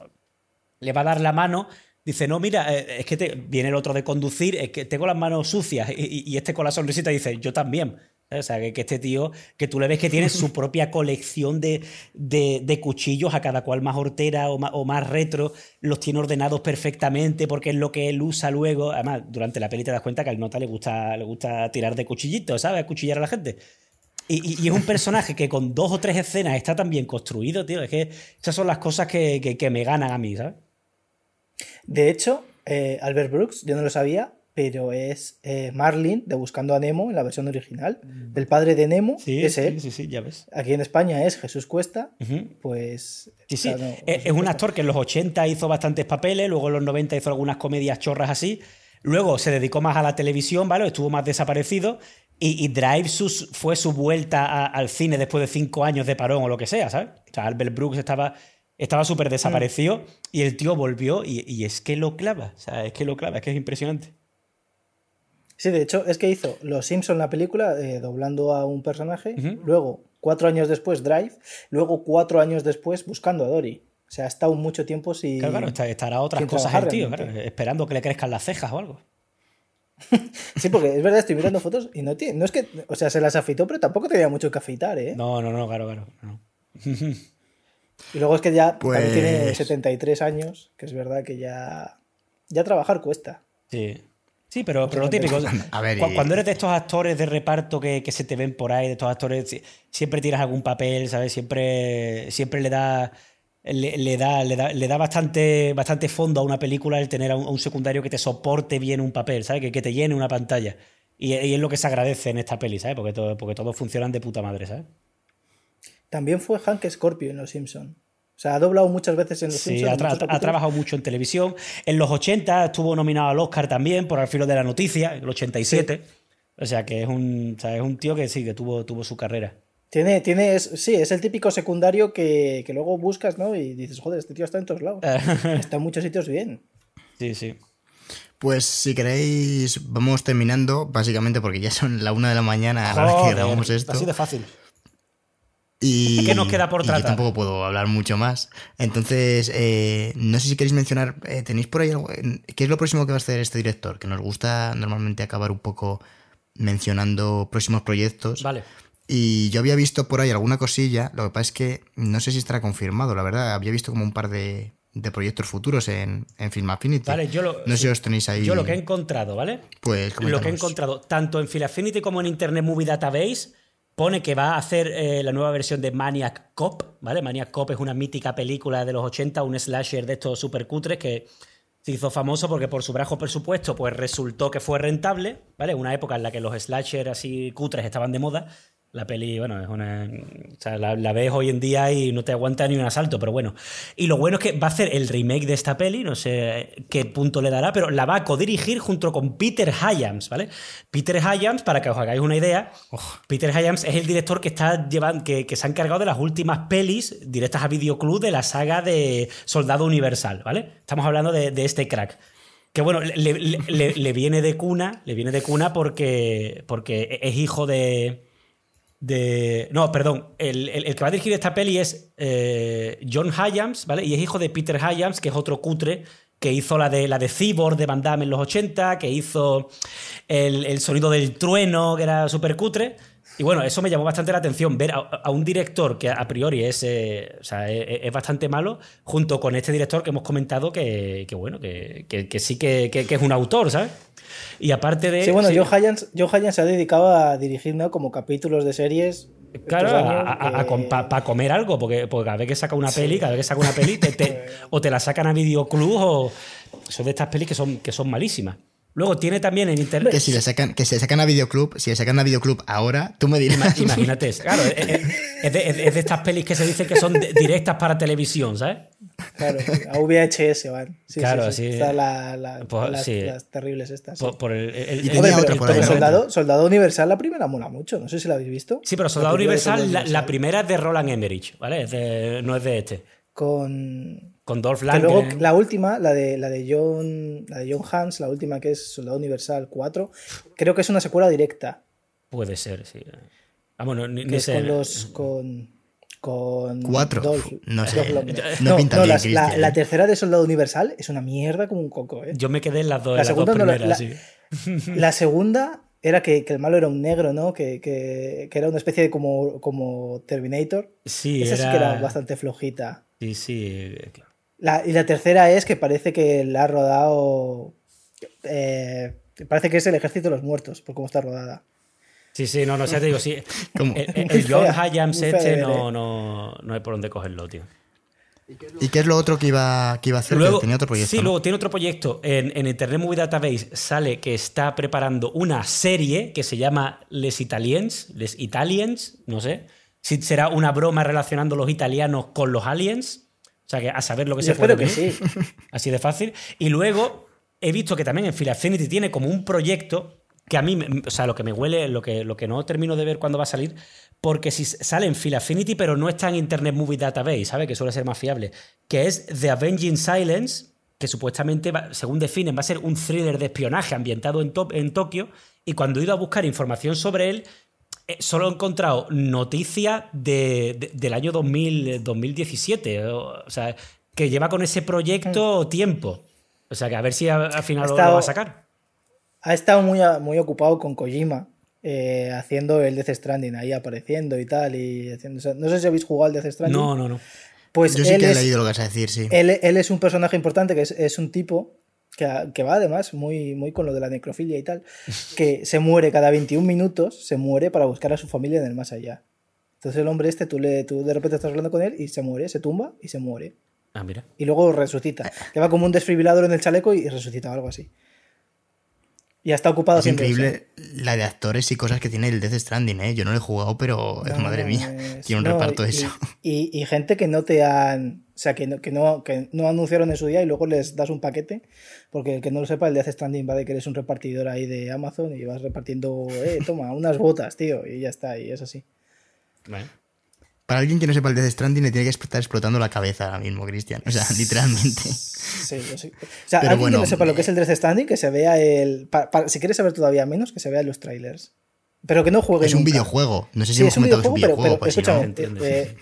le va a dar la mano, Dice, no, mira, eh, es que te, viene el otro de conducir, es que tengo las manos sucias. Y, este con la sonrisita dice, yo también. O sea, que, este tío, que tú le ves que tiene su propia colección de, de, cuchillos, a cada cual más hortera o más, o más, retro, los tiene ordenados perfectamente porque es lo que él usa luego. Además, durante la peli te das cuenta que al nota le gusta, le gusta tirar de cuchillitos, ¿sabes? Cuchillar a la gente. Y, es un personaje que con dos o tres escenas está tan bien construido, tío. Es que esas son las cosas que, que me ganan a mí, ¿sabes? De hecho, eh, Albert Brooks, yo no lo sabía, pero es eh, Marlin de Buscando a Nemo en la versión original. Mm. El padre de Nemo sí, es Sí, sí, ya ves. Aquí en España es Jesús Cuesta. Pues. Sí, sí. es, un actor que en los 80 hizo bastantes papeles, luego en los 90 hizo algunas comedias chorras así. Luego se dedicó más a la televisión, ¿vale? Estuvo más desaparecido. Y, Drive fue su vuelta al cine después de cinco años de parón o lo que sea, ¿sabes? O sea, Albert Brooks estaba estaba súper desaparecido mm. y el tío volvió y, es que lo clava. O sea, es que lo clava, es que es impresionante. Sí, de hecho, es que hizo Los Simpson la película, eh, doblando a un personaje, luego, cuatro años después, Drive, luego cuatro años después, buscando a Dory. O sea, ha estado mucho tiempo sin. Claro, claro, estará otras cosas el tío, esperando que le crezcan las cejas o algo. sí, porque es verdad, estoy mirando fotos y no tiene. No es que. O sea, se las afeitó, pero tampoco tenía mucho que afeitar, ¿eh? No, no, no, claro, claro. Y luego es que ya tiene 73 pues años, que es verdad que ya, ya trabajar cuesta. Sí. Sí, pero, pero lo típico. Cuando eres de estos actores de reparto que, se te ven por ahí, de estos actores, siempre tiras algún papel, ¿sabes? Siempre, siempre le da. Le, da, le, da, le da bastante, bastante fondo a una película el tener a un, secundario que te soporte bien un papel, ¿sabes? Que, que te llene una pantalla. Y, es lo que se agradece en esta peli, ¿sabes? Porque, todo, porque todos funcionan de puta madre, ¿sabes? También fue Hank Scorpio en Los Simpson. O sea, ha doblado muchas veces en Los sí, Ha, ha, trabajado mucho en televisión. En los 80 estuvo nominado al Oscar también por Al filo de la noticia, en el 87. O sea, que es un, es un tío que sí, que tuvo, tuvo su carrera. Tiene, tiene, sí, es el típico secundario que, que, luego buscas, ¿no? Y dices, joder, este tío está en todos lados. está en muchos sitios bien. Sí, sí. Pues si queréis, vamos terminando, básicamente porque ya son la una de la mañana a la hora que grabamos esto. Así de fácil. Y, ¿Qué nos queda por tratar? yo tampoco puedo hablar mucho más. Entonces, eh, no sé si queréis mencionar, eh, ¿tenéis por ahí algo? ¿Qué es lo próximo que va a hacer este director? Que nos gusta normalmente acabar un poco mencionando próximos proyectos. Vale. Y yo había visto por ahí alguna cosilla, lo que pasa es que no sé si estará confirmado, la verdad. Había visto como un par de, proyectos futuros en, en Film Affinity. Vale, yo lo, no sé si os tenéis ahí. Yo lo que he encontrado, ¿vale? Pues Lo que he encontrado tanto en Film Affinity como en Internet Movie Database pone que va a hacer eh, la nueva versión de Maniac Cop, ¿vale? Maniac Cop es una mítica película de los 80, un slasher de estos super cutres que se hizo famoso porque por su bajo presupuesto pues resultó que fue rentable, ¿vale? Una época en la que los slasher así cutres estaban de moda La peli, bueno, es una. O sea, la, la, ves hoy en día y no te aguanta ni un asalto, pero bueno. Y lo bueno es que va a hacer el remake de esta peli, no sé qué punto le dará, pero la va a codirigir junto con Peter Hyams, ¿vale? Peter Hyams, para que os hagáis una idea, Peter Hyams es el director que está llevando, que, que, se ha encargado de las últimas pelis directas a videoclub de la saga de Soldado Universal, ¿vale? Estamos hablando de, de este crack. Que bueno, le, le, le, le, viene de cuna, le viene de cuna porque, porque es hijo de de. No, perdón. El, el, que va a dirigir esta peli es eh, John Hyams, ¿vale? Y es hijo de Peter Hyams, que es otro cutre que hizo la de, la de Cyborg de Van Damme en los 80, que hizo el, el sonido del trueno, que era súper cutre. Y bueno, eso me llamó bastante la atención, ver a, un director que a priori es, eh, o sea, es, bastante malo, junto con este director que hemos comentado que, que bueno, que, que, que sí que, que, es un autor, ¿sabes? Y aparte de. Sí, bueno, sí. Joe, Hyams, Joe Hyams se ha dedicado a dirigir ¿no? como capítulos de series. Claro, para que... pa, pa comer algo, porque, porque, cada vez que saca una peli, sí. cada vez que saca una peli, te, te, o te la sacan a videoclub o son de estas pelis que son, que son malísimas. Luego tiene también en internet. Que si le sacan, que se sacan a videoclub, si le sacan a videoclub ahora, tú me dirás. Imagínate, claro, es, es, de, es, de, estas pelis que se dice que son directas para televisión, ¿sabes? Claro, a VHS van. Sí, claro, sí. sí. Está la, la, las, sí. las, terribles estas. Por, por el, el, el, Hombre, pero, pero Soldado, Soldado, Universal, la primera mola mucho. No sé si la habéis visto. Sí, pero Soldado la Universal, Universal, la, primera es de Roland Emmerich, ¿vale? De, no es de este. Con. Con Dolph Lundgren. luego la última, la de, la, de John, la de John Hans, la última que es Soldado Universal 4, creo que es una secuela directa. Puede ser, sí. Vamos, no, ni, que ni es sé. con los. Con, con Cuatro. Dolph, no sé. Dolph no, no, pinta no bien, la, la, la, tercera de Soldado Universal es una mierda como un coco, ¿eh? Yo me quedé en las dos, la en segunda las dos primeras, no, la, sí. la segunda era que, que, el malo era un negro, ¿no? Que, que, que, era una especie de como, como Terminator. Sí, Esa era... sí que era bastante flojita. Sí, sí, claro. La, y la tercera es que parece que la ha rodado. Eh, parece que es el ejército de los muertos, por cómo está rodada. Sí, sí, no, no sé, te digo, sí. El, el, el John Hayams este no, no, no hay por dónde cogerlo, tío. ¿Y qué es lo otro que iba, que iba a hacer? Luego, tenía otro proyecto. Sí, ¿no? luego tiene otro proyecto. En, en, Internet Movie Database sale que está preparando una serie que se llama Les Italiens, Les Italians, no sé. Si será una broma relacionando los italianos con los aliens. O sea, que a saber lo que Yo se puede que sí. Así de fácil. Y luego he visto que también en Phil Affinity tiene como un proyecto que a mí, o sea, lo que me huele, lo que, lo que no termino de ver cuándo va a salir, porque si sale en Phil Affinity, pero no está en Internet Movie Database, ¿sabes? Que suele ser más fiable, que es The Avenging Silence, que supuestamente, va, según definen, va a ser un thriller de espionaje ambientado en, to en Tokio, y cuando he ido a buscar información sobre él, eh, solo he encontrado noticias de, de, del año 2000, 2017, o, o, sea, que lleva con ese proyecto tiempo. O sea, que a ver si al final estado, lo va a sacar. Ha estado muy, muy ocupado con Kojima, eh, haciendo el Death Stranding, ahí apareciendo y tal. Y haciendo, o sea, no sé si habéis jugado al Death Stranding. No, no, no. Pues Yo sí que he leído lo que vas a decir, sí. Él, él es un personaje importante, que es, es un tipo que, que, va además muy, muy con lo de la necrofilia y tal, que se muere cada 21 minutos, se muere para buscar a su familia en el más allá. Entonces el hombre este, tú, le, tú de repente estás hablando con él y se muere, se tumba y se muere. Ah, mira. Y luego resucita. Que va como un desfibrilador en el chaleco y resucita o algo así. Y está ocupado es increíble la de actores y cosas que tiene el Death Stranding, ¿eh? Yo no lo he jugado, pero no, madre mía, es... tiene un no, reparto y, eso. Y, y, gente que no te han. O sea, que no, que, no, que no anunciaron en su día y luego les das un paquete. Porque el que no lo sepa, el Death Stranding va de que eres un repartidor ahí de Amazon y vas repartiendo, eh, toma, unas botas, tío, y ya está, y es así. Bueno. Para alguien que no sepa el Death Stranding, le tiene que estar explotando la cabeza ahora mismo, Cristian. O sea, literalmente. Sí, yo sí. O sea, Pero alguien bueno, que no sepa lo que es el Death Stranding, que se vea el. Si quieres saber todavía menos, que se vea los trailers. Pero que no juegue. Es un videojuego. No sé si sí, hemos es un videojuego, es un videojuego. pero, pero escúchame, no, eh, eh,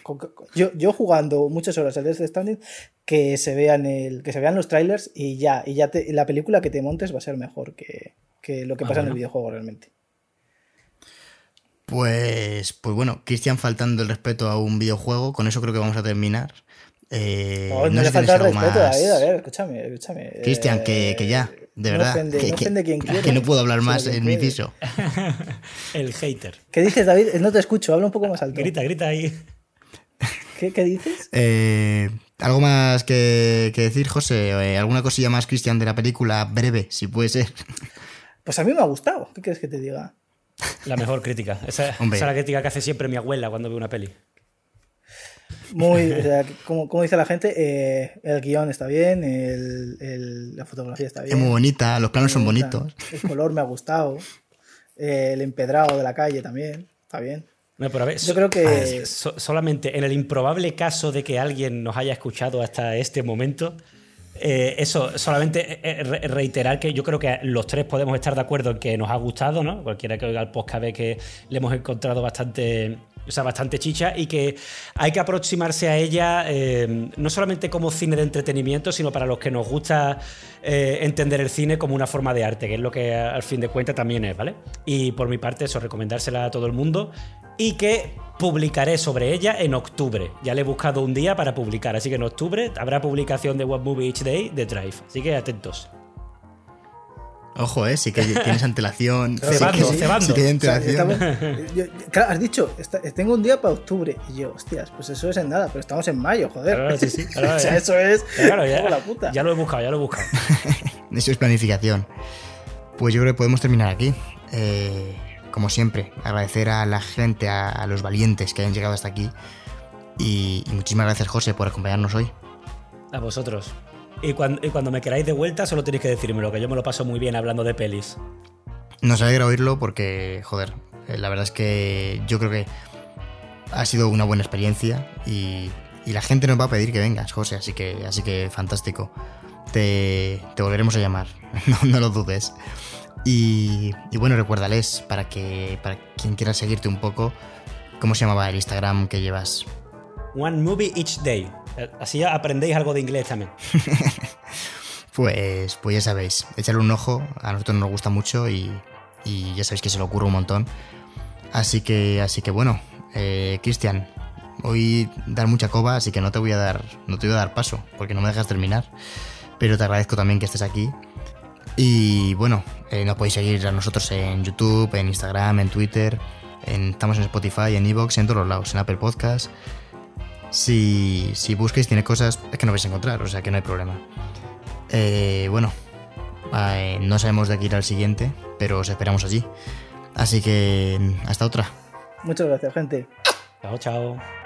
yo, yo jugando muchas horas al Death Stranding, que se vean el, que se vean los trailers y ya, y ya te, la película que te montes va a ser mejor que, que lo que Ah, pasa bueno. en el videojuego realmente. Pues, pues bueno, Cristian faltando el respeto a un videojuego, con eso creo que vamos a terminar. Eh, no, no, no le falta el respeto, más. David, a ver, escúchame, escúchame. Cristian, que, que ya, de no verdad. ofende- que, no ofende quien quiere. que no puedo hablar más en mi piso. el hater. ¿Qué dices, David? No te escucho, habla un poco más alto. Grita, grita ahí. ¿Qué, qué dices? Eh, ¿Algo más que, que decir, José? Eh, ¿Alguna cosilla más, Cristian, de la película? Breve, si puede ser. Pues a mí me ha gustado. ¿Qué quieres que te diga? La mejor crítica. Esa, es la crítica que hace siempre mi abuela cuando ve una peli. Muy, o sea, como, como dice la gente, eh, el guion está bien, el- el- la fotografía está bien. Es muy bonita, los planos son bonitos. El color me ha gustado. eh, el empedrado de la calle también. Está bien. No, pero a ver, Yo creo que- so- solamente en el improbable caso de que alguien nos haya escuchado hasta este momento, eh, eso, solamente eh, re- reiterar que yo creo que los tres podemos estar de acuerdo en que nos ha gustado, ¿no? Cualquiera que oiga el podcast ve que le hemos encontrado bastante. O sea, bastante chicha y que hay que aproximarse a ella eh, no solamente como cine de entretenimiento, sino para los que nos gusta eh, entender el cine como una forma de arte, que es lo que al fin de cuentas también es, ¿vale? Y por mi parte, eso, recomendársela a todo el mundo y que publicaré sobre ella en octubre. Ya le he buscado un día para publicar, así que en octubre habrá publicación de One Movie Each Day de Drive. Así que atentos. Ojo, eh, sí que tienes antelación. sí Cebando, que, sí, cebando. sí que hay O sea, antelación. estamos- yo- claro, has dicho, está- tengo un día para octubre. Y yo, hostias, pues eso es en nada, pero estamos en mayo, joder. Claro, sí, sí, claro, o sea, ya. eso es. Claro, ya, la puta. ya lo he buscado, ya lo he buscado. Eso es planificación. Pues yo creo que podemos terminar aquí. Eh, como siempre, agradecer a la gente, a, a los valientes que hayan llegado hasta aquí. Y, y muchísimas gracias, José, por acompañarnos hoy. A vosotros. Y cuando, y cuando me queráis de vuelta, solo tenéis que decírmelo, que yo me lo paso muy bien hablando de pelis. Nos alegra oírlo porque, joder, eh, la verdad es que yo creo que ha sido una buena experiencia y, y la gente nos va a pedir que vengas, José, así que, así que fantástico. Te, te volveremos a llamar, no, no lo dudes. Y, y bueno, recuérdales, para, que, para quien quiera seguirte un poco, ¿cómo se llamaba el Instagram que llevas? One Movie Each Day. Así aprendéis algo de inglés también. Pues, pues ya sabéis, echarle un ojo, a nosotros nos gusta mucho y, ya sabéis que se le ocurre un montón. Así que, así que bueno, eh, Cristian, hoy dar mucha coba, así que no te voy a dar, no te voy a dar paso, porque no me dejas terminar. Pero te agradezco también que estés aquí. Y bueno, eh, nos podéis seguir a nosotros en YouTube, en Instagram, en Twitter, en- estamos en Spotify, en Evox, en todos los lados, en Apple Podcast. Si, si busquéis tiene cosas, es que no vais a encontrar, o sea que no hay problema. Eh, bueno, eh, no sabemos de aquí ir al siguiente, pero os esperamos allí. Así que hasta otra. Muchas gracias, gente. Chao, chao.